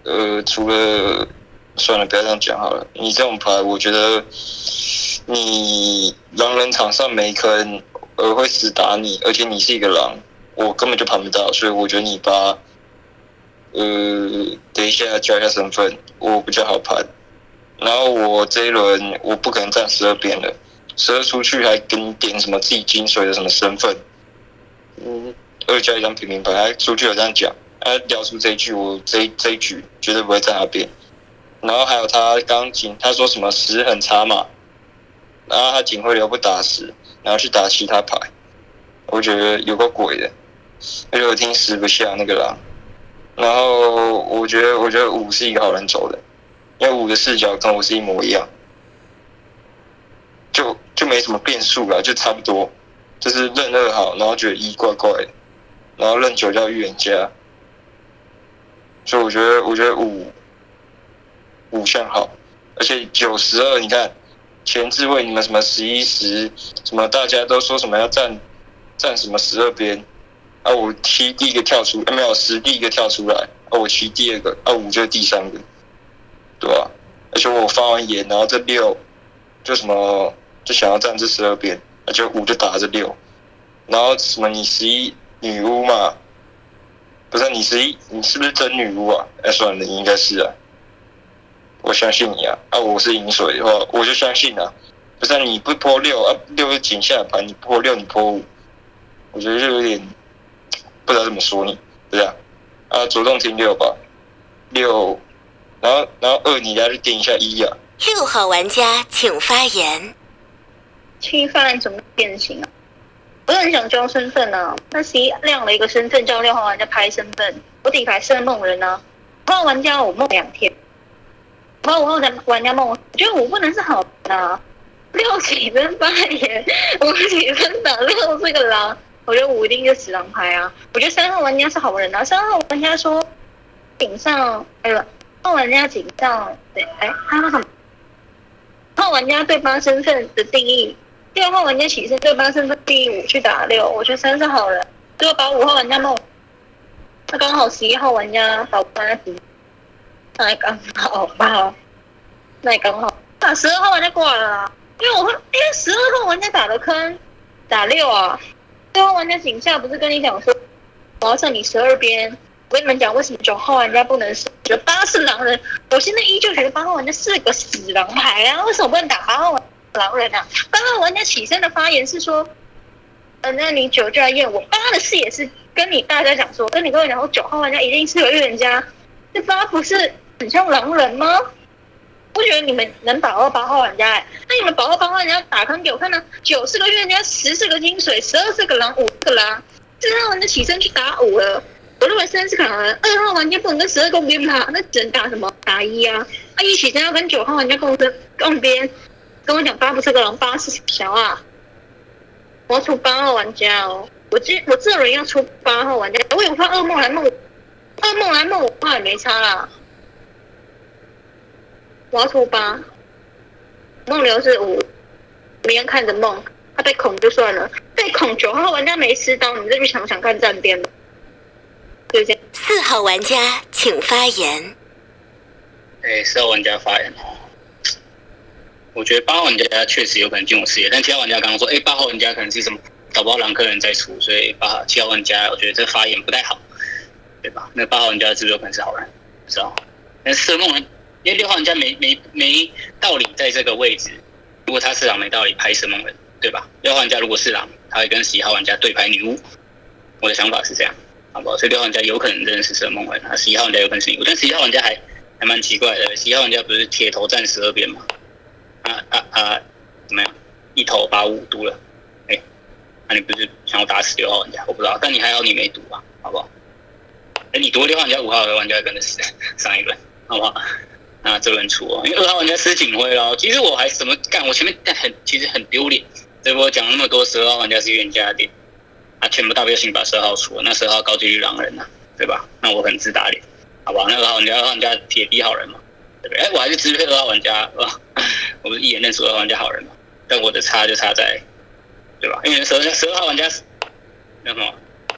呃，除了算了，不要这样讲好了。你这种牌，我觉得你狼人场上没坑，呃，会死打你，而且你是一个狼，我根本就盘不到，所以我觉得你把，呃，等一下交一下身份，我比较好盘。然后我这一轮我不可能站十二边了，十二出去还给你点什么自己金水的什么身份，嗯，二加一张平民牌，还出去有这样讲，他聊出这一句，我这这一局绝对不会站他边。然后还有他刚警，他说什么十很差嘛，然后他警徽流不打十，然后去打其他牌，我觉得有个鬼的，而且我听十不下那个狼，然后我觉得我觉得五是一个好人走的。因为五的视角跟我是一模一样，就就没什么变数了，就差不多，就是认二好，然后觉得一怪怪的，然后认九叫预言家，所以我觉得我觉得五五像好，而且九十二你看前置位你们什么十一十什么大家都说什么要站站什么十二边，啊我七第一个跳出，啊没有十第一个跳出来，啊我七第二个，啊五就是第三个。对吧？而且我发完言，然后这六就什么就想要站这十二边，而且五就打这六，然后什么你十一女巫嘛，不是你十一你是不是真女巫啊？哎，算了，你应该是啊，我相信你啊。啊，我是饮水的话，我就相信啊。不是你不泼六啊，六是井下盘，你泼六你泼五，我觉得就有点不知道怎么说你，对啊。啊，主动听六吧，六。然后，然后二，你来去点一下一啊。六号玩家请发言。七发怎么变形啊？不是很想交身份啊。那十一亮了一个身份，叫六号玩家拍身份。我底牌是梦人呢。五号玩家我梦两天。五号五号玩家梦，我觉得我不能是好人啊。六几分发言，五几分打六是个狼。我觉得五一定就死狼牌啊。我觉得三号玩家是好人啊。三号玩家说顶上哎了。号玩家警上，对，哎，他说什么？号玩家对八身份的定义，六号玩家起身对八身份定义五去打六，我觉得三是好人，最后把五号玩家梦，那刚好十一号玩家把玩家敌，那也刚好吧，那也刚好打十二号玩家挂了，因为我因为十二号玩家打的坑，打六啊，六号玩家警下不是跟你讲说，我要上你十二边。我跟你们讲，为什么九号玩家不能死？觉得八是狼人，我现在依旧觉得八号玩家是个死狼牌啊！为什么不能打八号狼人啊？八号玩家起身的发言是说，呃，那你九就要验我八的视野是跟你大家讲说，跟你各位讲说，九号玩家一定是有预言家，这八不是很像狼人吗？不觉得你们能把二八号玩家？哎，那你们把二八号玩家打坑给我看呢？九是个预言家，十是个金水，十二是个狼，五个狼，四号玩家起身去打五了。我认为三是卡人，二号玩家不能跟十二共边吧？那只能打什么？打一啊！那，一起身要跟九号玩家共生共边，跟我讲八不是个狼，八是小啊！我要出八号玩家哦！我这我这轮要出八号玩家，我有怕噩梦来梦，噩梦来梦我怕也没差啦。我要出八，梦流是五，别人看着梦，他被恐就算了，被恐九号玩家没吃刀，你再去想想看站边吧。四号玩家请发言。哎，四号玩家发言哦。我觉得八号玩家确实有可能进我视野，但七号玩家刚刚说，哎，八号玩家可能是什么找不到狼客人在出，所以八七号玩家我觉得这发言不太好，对吧？那八号玩家是不是有可能是好人？不知道。那四号梦人，因为六号玩家没没没道理在这个位置，如果他是狼没道理拍什么人，对吧？六号玩家如果是狼，他会跟十一号玩家对牌女巫。我的想法是这样，好不好？所以六号玩家有可能真的是蛇梦人，啊，十一号玩家有可能是女巫，但十一号玩家还还蛮奇怪的，十一号玩家不是铁头战十二边吗？啊啊啊！怎么样？一头把五毒了，哎，那你不是想要打死六号玩家？我不知道，但你还好你没毒啊，好不好？哎，你毒六号玩家，五号玩家跟着死 上一轮，好不好？那这轮出哦，因为二号玩家是警徽咯。其实我还怎么干？我前面很其实很丢脸，这波讲那么多十二号玩家是预言家的点，啊，全部大标性把十二号出了，那十二号高几率狼人呐，对吧？那我很自打脸，好吧？那二号玩家二号玩家铁逼好人嘛，对不对？哎，我还是支配二号玩家啊，我不是一眼认出二号玩家好人嘛？但我的差就差在，对吧？因为十二十二号玩家那什么？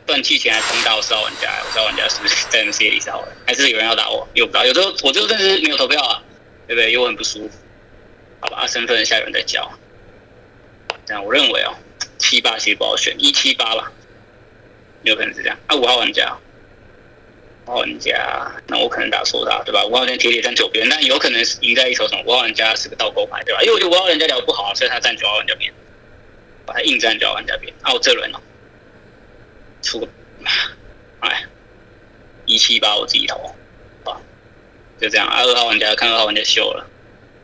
断气前还通打我十号玩家，我十号玩家是不是在 M C 里是好人？还是有人要打我？又不知道。有时候我就真是没有投票啊，对不对？又很不舒服。好吧，身份下有人在叫。这样我认为哦，七八其实不好选，一七八吧，有可能是这样。啊，五号玩家，五号玩家，那我可能打错他，对吧？五号玩家铁铁站九边，但有可能是赢在一手中。五号玩家是个倒钩牌，对吧？因为我觉得五号玩家聊不好，所以他站九号玩家边，把他硬站九号玩家边。啊，我这轮哦。出个，哎，一七八我自己投，啊，就这样。二号玩家看二号玩家秀了。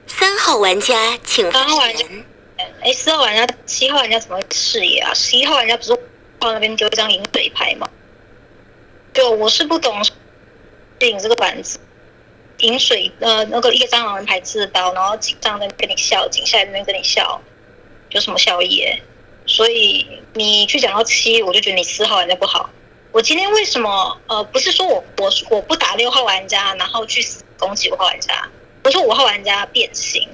三号玩家请发言。哎，四号玩家、七号玩家怎么视野啊？十一号玩家不是往那边丢一张饮水牌吗？就我是不懂，影这个板子，饮水呃那个一个蟑螂人牌自刀，然后警上在跟你笑，警下在那边跟你笑，有什么效益？所以你去讲到七，我就觉得你四号玩家不好。我今天为什么呃不是说我我我不打六号玩家，然后去攻击五号玩家？我说五号玩家变形，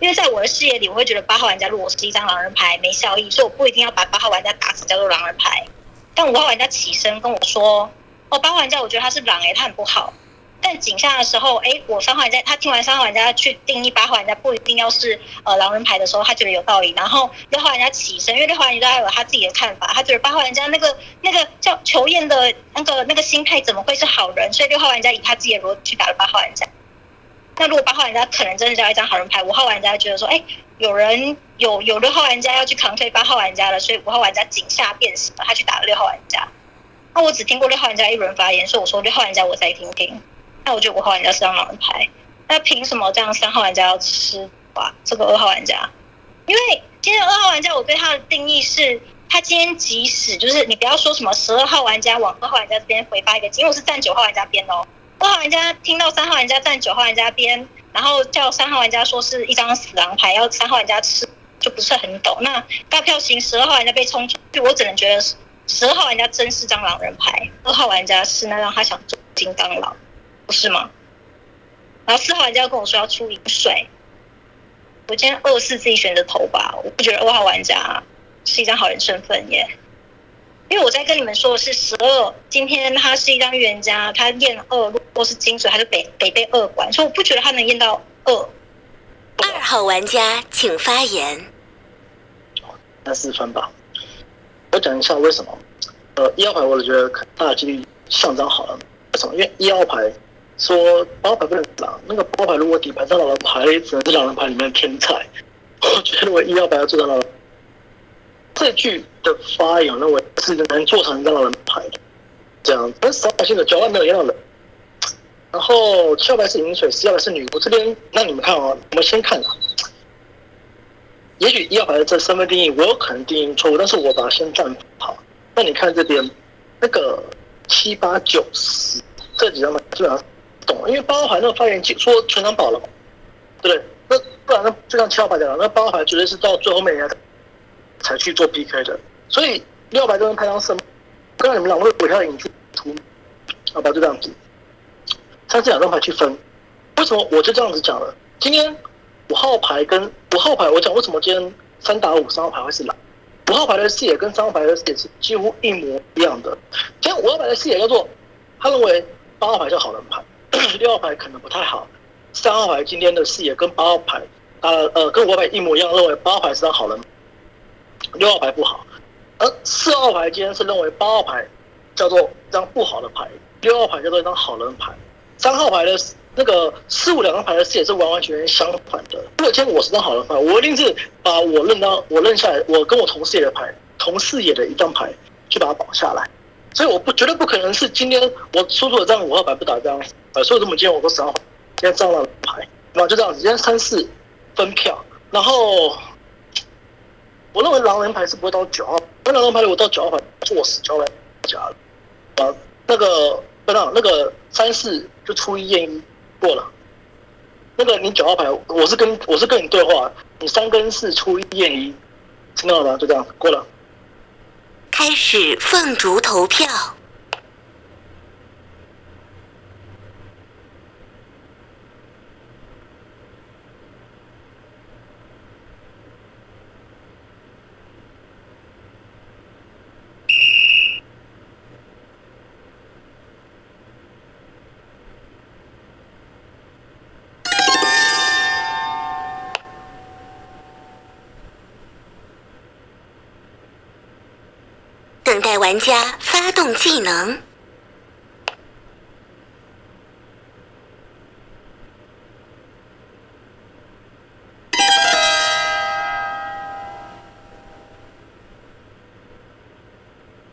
因为在我的视野里，我会觉得八号玩家如果是一张狼人牌没效益，所以我不一定要把八号玩家打死叫做狼人牌。但五号玩家起身跟我说：“哦，八号玩家我觉得他是狼诶，他很不好。”但井下的时候，哎，我三号玩家他听完三号玩家去定义八号玩家不一定要是呃狼人牌的时候，他觉得有道理。然后六号玩家起身，因为六号玩家有他自己的看法，他觉得八号玩家那个那个叫求艳的那个那个心态怎么会是好人？所以六号玩家以他自己的逻辑去打了八号玩家。那如果八号玩家可能真的交一张好人牌，五号玩家觉得说，哎，有人有有六号玩家要去扛推八号玩家了，所以五号玩家井下变形了，他去打了六号玩家。那我只听过六号玩家一轮发言，所以我说六号玩家我再听听。那我觉得五号玩家是张狼人牌，那凭什么这样三号玩家要吃哇？这个二号玩家，因为今天二号玩家我对他的定义是，他今天即使就是你不要说什么十二号玩家往二号玩家这边回发一个，因为我是站九号玩家边哦。二号玩家听到三号玩家站九号玩家边，然后叫三号玩家说是一张死狼牌要三号玩家吃，就不是很懂。那大票型十二号玩家被冲出去，我只能觉得十二号玩家真是张狼人牌，二号玩家是那让他想做金刚狼。不是吗？然后四号玩家跟我说要出饮水，我今天二四自己选择投吧，我不觉得二号玩家是一张好人身份耶，因为我在跟你们说的是十二，今天他是一张预言家，他验二，如果是金水，他就得得被二管，所以我不觉得他能验到二。二号玩家请发言。那四分吧，我讲一下为什么。呃，一号牌我觉得大几率上张好了，为什么？因为一号牌。说包牌不能狼，那个包牌如果底牌上狼人牌，只能是狼人牌里面的天才。我觉得我一号牌要做到狼人，这句的发言认为是能做成一张狼人牌的，这样。但是三号性的交换没有一样的。然后七号牌是饮水，十号牌是女巫。这边那你们看啊，我们先看啊。也许一号牌的这身份定义我有可能定义错误，但是我把它先暂好。那你看这边那个七八九十这几张牌基本上。懂，因为八号牌那个发言说全场保了嘛，对不对？那不然那就像七号牌讲了，那八号牌绝对是到最后面才才去做 PK 的，所以六号牌这张牌当胜。刚才你们两位股票引出图，好吧，就这样子。像这两张牌去分，为什么我就这样子讲了？今天五号牌跟五号牌，我讲为什么今天三打五三号牌会是狼？五号牌的视野跟三号牌的视野是几乎一模一样的。今天五号牌的视野叫做，他认为八号牌是好人牌。六号牌可能不太好，三号牌今天的视野跟八号牌，呃呃，跟五号牌一模一样，认为八号牌是张好人，六号牌不好。而四号牌今天是认为八号牌叫做一张不好的牌，六号牌叫做一张好人牌。三号牌的那个四五两张牌的视野是完完全全相反的。如果今天我是张好人牌，我一定是把我认到我认下来，我跟我同视野的牌同视野的一张牌去把它保下来。所以我不绝对不可能是今天我出出了这张五号牌不打这样，呃，所以这么今天我都三号，今天这张牌，那就这样子，今天三四分票，然后我认为狼人牌是不会到九号，那狼人牌如果到九号牌做死交来假了，啊，那个不让那个三四就出一验一过了，那个你九号牌我是跟我是跟你对话，你三跟四出一验一，听到了吗？就这样过了。开始凤竹投票。玩家发动技能。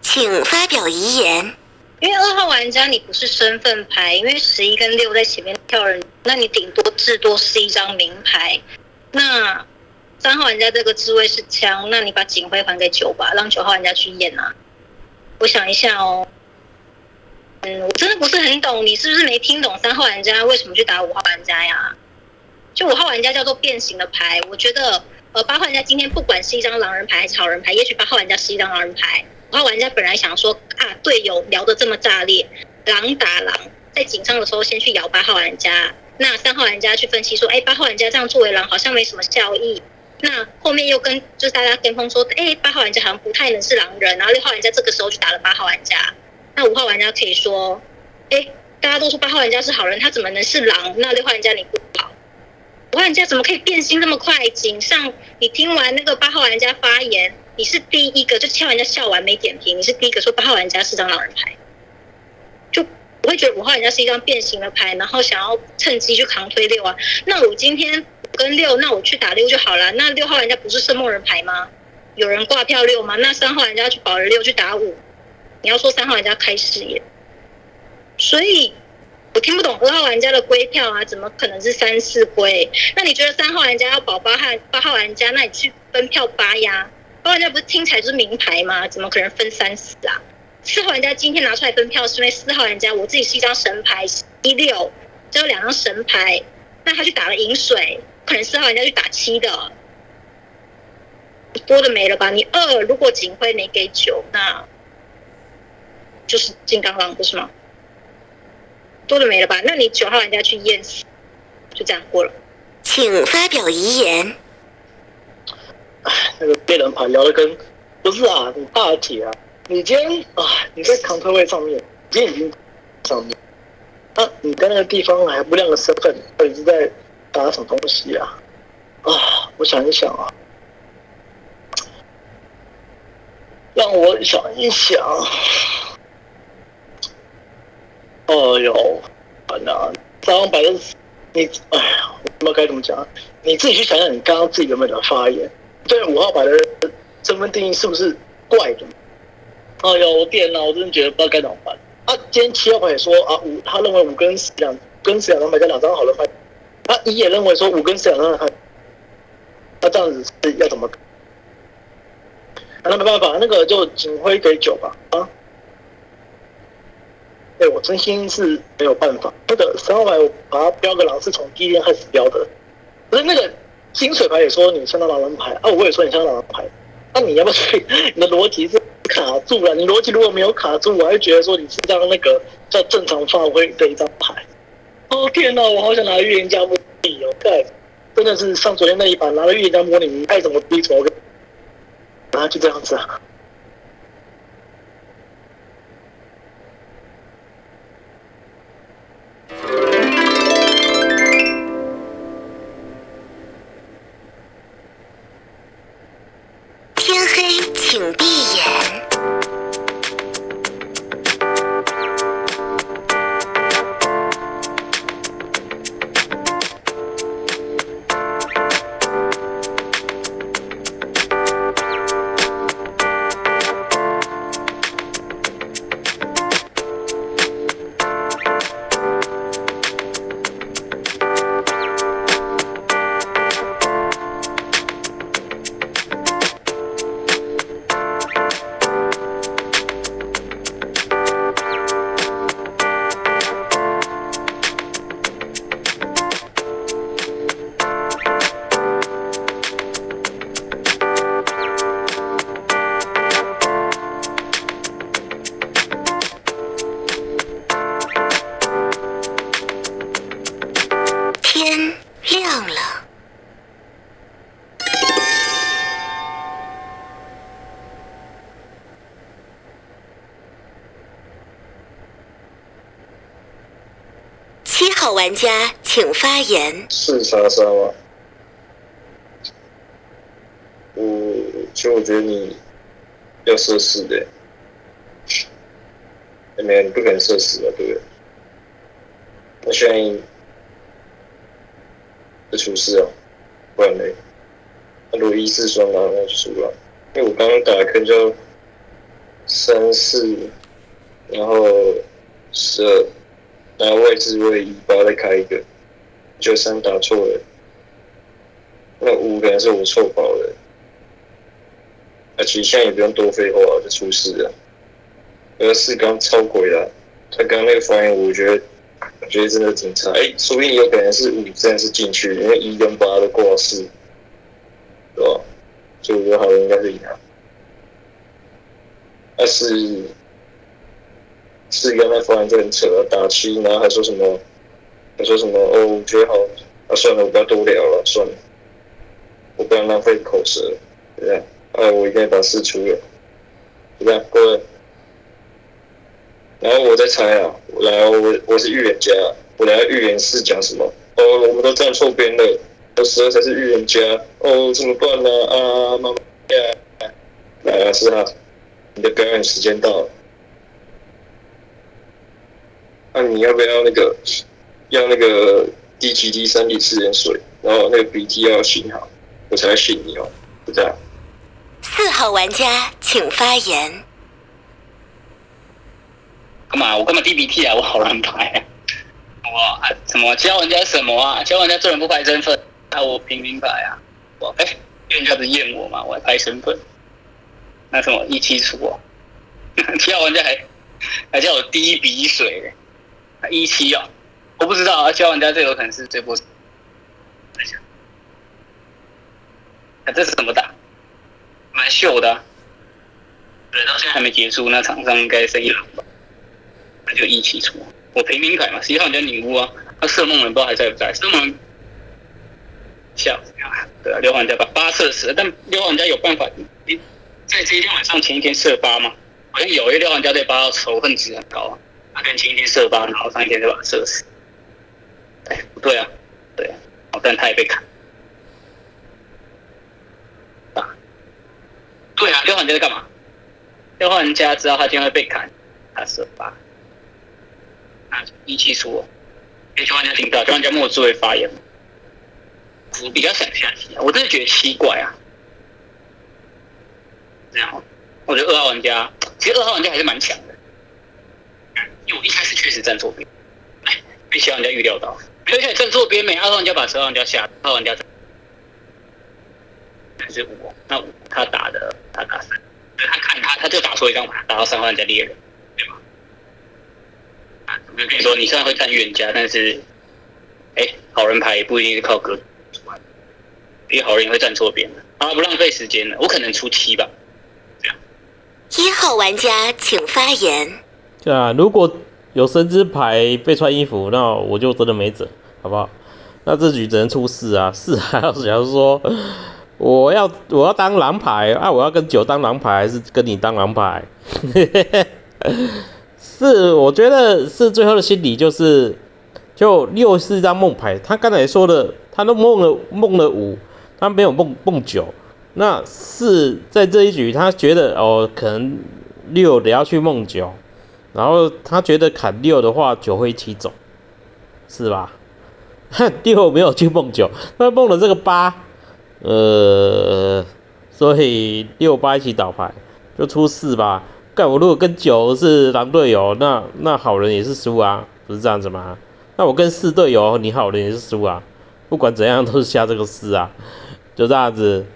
请发表遗言。因为二号玩家你不是身份牌，因为十一跟六在前面跳人，那你顶多至多是一张名牌。那三号玩家这个自卫是枪，那你把警徽还给九吧，让九号玩家去验啊。我想一下哦，嗯，我真的不是很懂，你是不是没听懂三号玩家为什么去打五号玩家呀？就五号玩家叫做变形的牌，我觉得呃八号玩家今天不管是一张狼人牌还是草人牌，也许八号玩家是一张狼人牌。五号玩家本来想说啊，队友聊得这么炸裂，狼打狼，在紧张的时候先去咬八号玩家。那三号玩家去分析说，哎，八号玩家这样作为狼好像没什么效益。那后面又跟就是大家跟风说，哎，八号玩家好像不太能是狼人。然后六号玩家这个时候去打了八号玩家。那五号玩家可以说，哎，大家都说八号玩家是好人，他怎么能是狼？那六号玩家你不好，五号玩家怎么可以变心那么快？井上，你听完那个八号玩家发言。你是第一个，就听人家笑完没点评，你是第一个说八号玩家是张狼人牌，就我会觉得五号玩家是一张变形的牌，然后想要趁机去扛推六啊。那我今天跟六，那我去打六就好了。那六号玩家不是圣梦人牌吗？有人挂票六吗？那三号玩家去保了六去打五，你要说三号玩家开视野，所以我听不懂二号玩家的归票啊，怎么可能是三四归？那你觉得三号玩家要保八号八号玩家，那你去分票八呀？八号玩家不是听起来就是名牌吗？怎么可能分三四啊？四号玩家今天拿出来分票，是因为四号玩家我自己是一张神牌一六，只有两张神牌，那他去打了饮水，可能四号玩家去打七的，多的没了吧？你二如果警徽没给九，那就是金刚狼不是吗？多的没了吧？那你九号玩家去验，就这样过了。请发表遗言。那个被人牌聊的跟不是啊，你大铁啊，你今天啊，你在扛推位上面，今天已经上面，啊，你在那个地方还不亮个身份，到底是在打什么东西啊？啊，我想一想啊，让我想一想，哦哟，完了，这张牌的你，哎呀，我不知道该怎么讲，你自己去想想，你刚刚自己有没有发言？对五号牌的身份定义是不是怪的？哎呦，我天哪！我真的觉得不知道该怎么办。啊，今天七号牌也说啊，五他认为五跟两跟四两张牌加两张好的牌，那你也认为说五跟四两张牌，那这样子是要怎么？那没办法，那个就警徽给九吧啊。对我真心是没有办法。那个三号牌我把它标个狼是从第一天开始标的，可是那个。金水牌也说你像那狼人牌啊，我也说你像狼人牌，那你要不要去？你的逻辑是卡住了，你逻辑如果没有卡住，我还觉得说你是张那个叫正常发挥的一张牌。哦天哪，我好想拿预言家模拟哦，盖，真的是上昨天那一把拿了预言家模拟，你爱怎么逼怎么，啊就这样子啊。天黑，请闭眼。玩家请发言。是莎莎吗？我其实我觉得你要设四的，没有你不可能设四的，对不对？我现在就出事啊，不然嘞，那如果一四双狼那就输了，因为我刚刚打的坑叫三四，然后十二，然后外置位一八再开一个，就三打错了，那五可能是我错跑了。那其实现在也不用多废话，就出事了。而四刚超鬼了，他刚刚那个发言，我觉得，我觉得真的挺差。哎，说不定有可能是五真的是进去，因为一跟八都挂四，对吧？所以我觉得好像应该是赢了。但是是刚那发言就很扯，打七，然后还说什么，还说什么哦，我觉得好，啊算了，我不要多聊了，算了，我不要浪费口舌，这样。哎，我一定要把事处了，怎么样，各位？然后我再猜啊，来，我我是预言家，我来预言是讲什么？哦，我们都站错边了，我十二才是预言家，哦，怎么办呢？啊，妈妈呀！来啊，是啊，你的表演时间到了，那你要不要那个，要那个低级低三滴吃点水，然后那个鼻涕要擤好，我才信你哦，就这样。四号玩家请发言。干嘛？我干嘛滴鼻涕啊？我好乱排啊！我什么教人家什么啊？教人家做人不拍身份，那我平民牌啊！我哎，人家不是验我嘛？我还排身份，那什么一七出啊？教人家还还叫我滴鼻水，一七哦，我不知道啊。交玩家这有可能是这波，啊，这是怎么打？蛮秀的、啊，对，到现在还没结束，那场上应该剩一轮吧，那就一起出。我平民凯嘛，十一号人家女巫啊，那射梦人不知道还在不在，射梦人下对啊，六号人家把八射死了，但六号人家有办法，在这一天晚上前一天射八吗？好像有，因为六号人家对八仇恨值很高啊，他跟前一天射八，然后上一天就把他射死。哎，不对啊，对啊，哦，但他也被砍。对啊，六号玩家在干嘛？六号玩家知道他今天会被砍，他射八，啊一起说，给六号玩家听到，六号玩家默自会发言。我比较想下棋啊，我真的觉得奇怪啊。这样，我觉得二号玩家，其实二号玩家还是蛮强的，因为我一开始确实站错边，哎，被小玩家预料到，而且站错边没，二号玩家把十号玩家下，二号玩家还是五，那五他打的他打三，他看他他就打错一张牌，打到三号玩家猎人，对吧？啊，我就跟你说，你虽然会站预言家，但是，哎，好人牌也不一定是靠格出来，因为好人也会站错边的。啊，不浪费时间了，我可能出七吧。这样一号玩家请发言。对啊，如果有神之牌被穿衣服，那我就真的没辙，好不好？那这局只能出四啊，四还要假如说我要我要当狼牌啊，我要跟九当狼牌，还是跟你当狼牌？是，我觉得是最后的心理就是，就六是一张梦牌，他刚才说的，他都梦了梦了五，他没有梦梦九，那四在这一局他觉得哦，可能六得要去梦九，然后他觉得砍六的话，九会一起走，是吧？六没有去梦九，他梦了这个八，呃，所以六八一起倒牌，就出四吧。干我如果跟九是狼队友，那那好人也是输啊，不是这样子吗？那我跟四队友，你好人也是输啊，不管怎样都是下这个四啊，就这样子，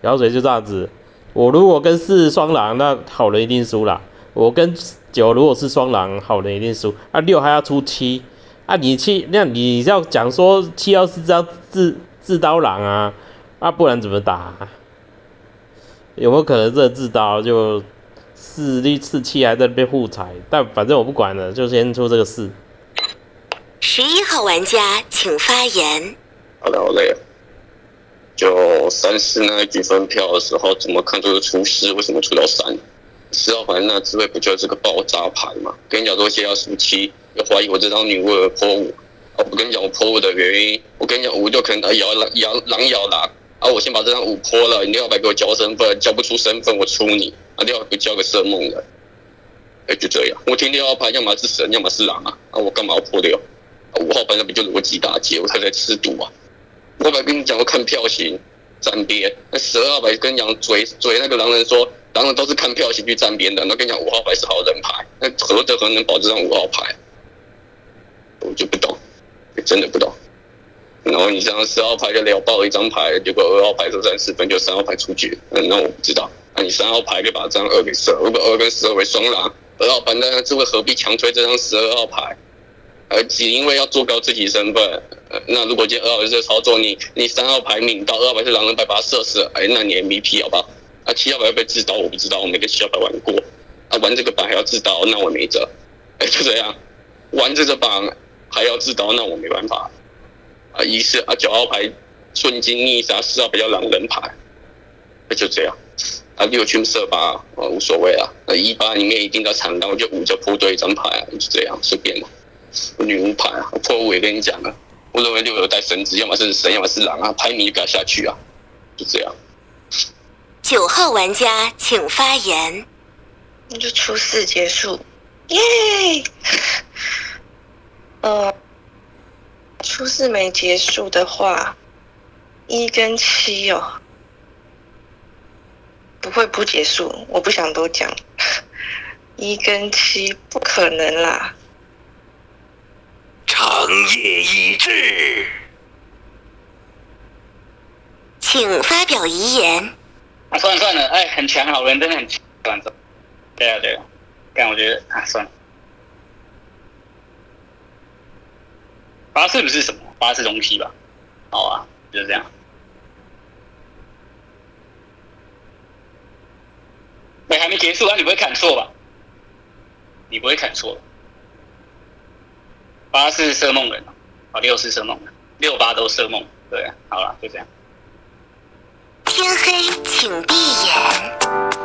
然后水就这样子。我如果跟四双狼，那好人一定输了。我跟九如果是双狼，好人一定输。啊，六还要出七，啊你七，那你要讲说七要是张自自刀狼啊，啊不然怎么打、有没有可能这自刀就四六四七还在那边互踩？但反正我不管了，就先出这个四。十一号玩家请发言。好的，好累啊。就三四那一局分票的时候，怎么看都是出四，为什么出到三？十号牌那滋味不就是个爆炸牌吗？跟你讲说先要输七，又怀疑我这张女巫而破五。我跟你讲我破五的原因，我跟你讲五就可能咬狼咬狼咬狼啊！我先把这张五破了，你六号牌给我交身份，交不出身份我出你啊！六号牌交个色梦人，哎就这样，我听六号牌要么是神，要么是狼啊！啊我干嘛要破六？五号牌那不就逻辑打劫，我才在吃赌啊！五号牌跟你讲，我看票型站边，那十二号牌跟你讲嘴嘴那个狼人说，当然都是看票型去站边的。那跟你讲五号牌是好人牌，那何德何能保这张五号牌？我就不懂，真的不懂。然后你这样十号牌就聊爆一张牌，结果二号牌都三四分，就三号牌出局。嗯，那我不知道。那你三号牌就把这张二给射，如果二跟十二为双狼，二号牌那这位何必强推这张十二号牌？而只因为要做高自己身份，那如果今天二号是这操作，你你三号牌命到二号牌是狼人牌把他射死，哎，那你 MVP 好不好？啊，七号牌要被自刀，我不知道，我没跟七号牌玩过。啊，玩这个版还要自刀，那我没辙。哎，就这样，玩这个版还要自刀，那我没办法。啊，一是啊九号牌瞬间逆杀，四号牌叫狼人牌，那就这样。啊，六圈射吧，啊无所谓啊。那一八里面一定要长刀，就五就铺对一张牌，就这样，随便嘛。女巫牌啊，破五也跟你讲了，我认为六有带神子，要么是神，要么是狼啊，排名就给他下去啊，就这样。九号玩家请发言。那就初四结束，耶！呃，初四没结束的话，一跟七哦，不会不结束，我不想多讲。一跟七不可能啦。长夜已至，请发表遗言。啊，算了算了，哎，很强，好人真的很强，对啊对啊，但我觉得啊，算了。八是不是什么，八是东西吧？好啊，就这样。没还没结束啊？你不会砍错吧？你不会砍错。八是色梦人，啊，六是色梦人，六八都色梦。对，好了，就这样。天黑，请闭眼。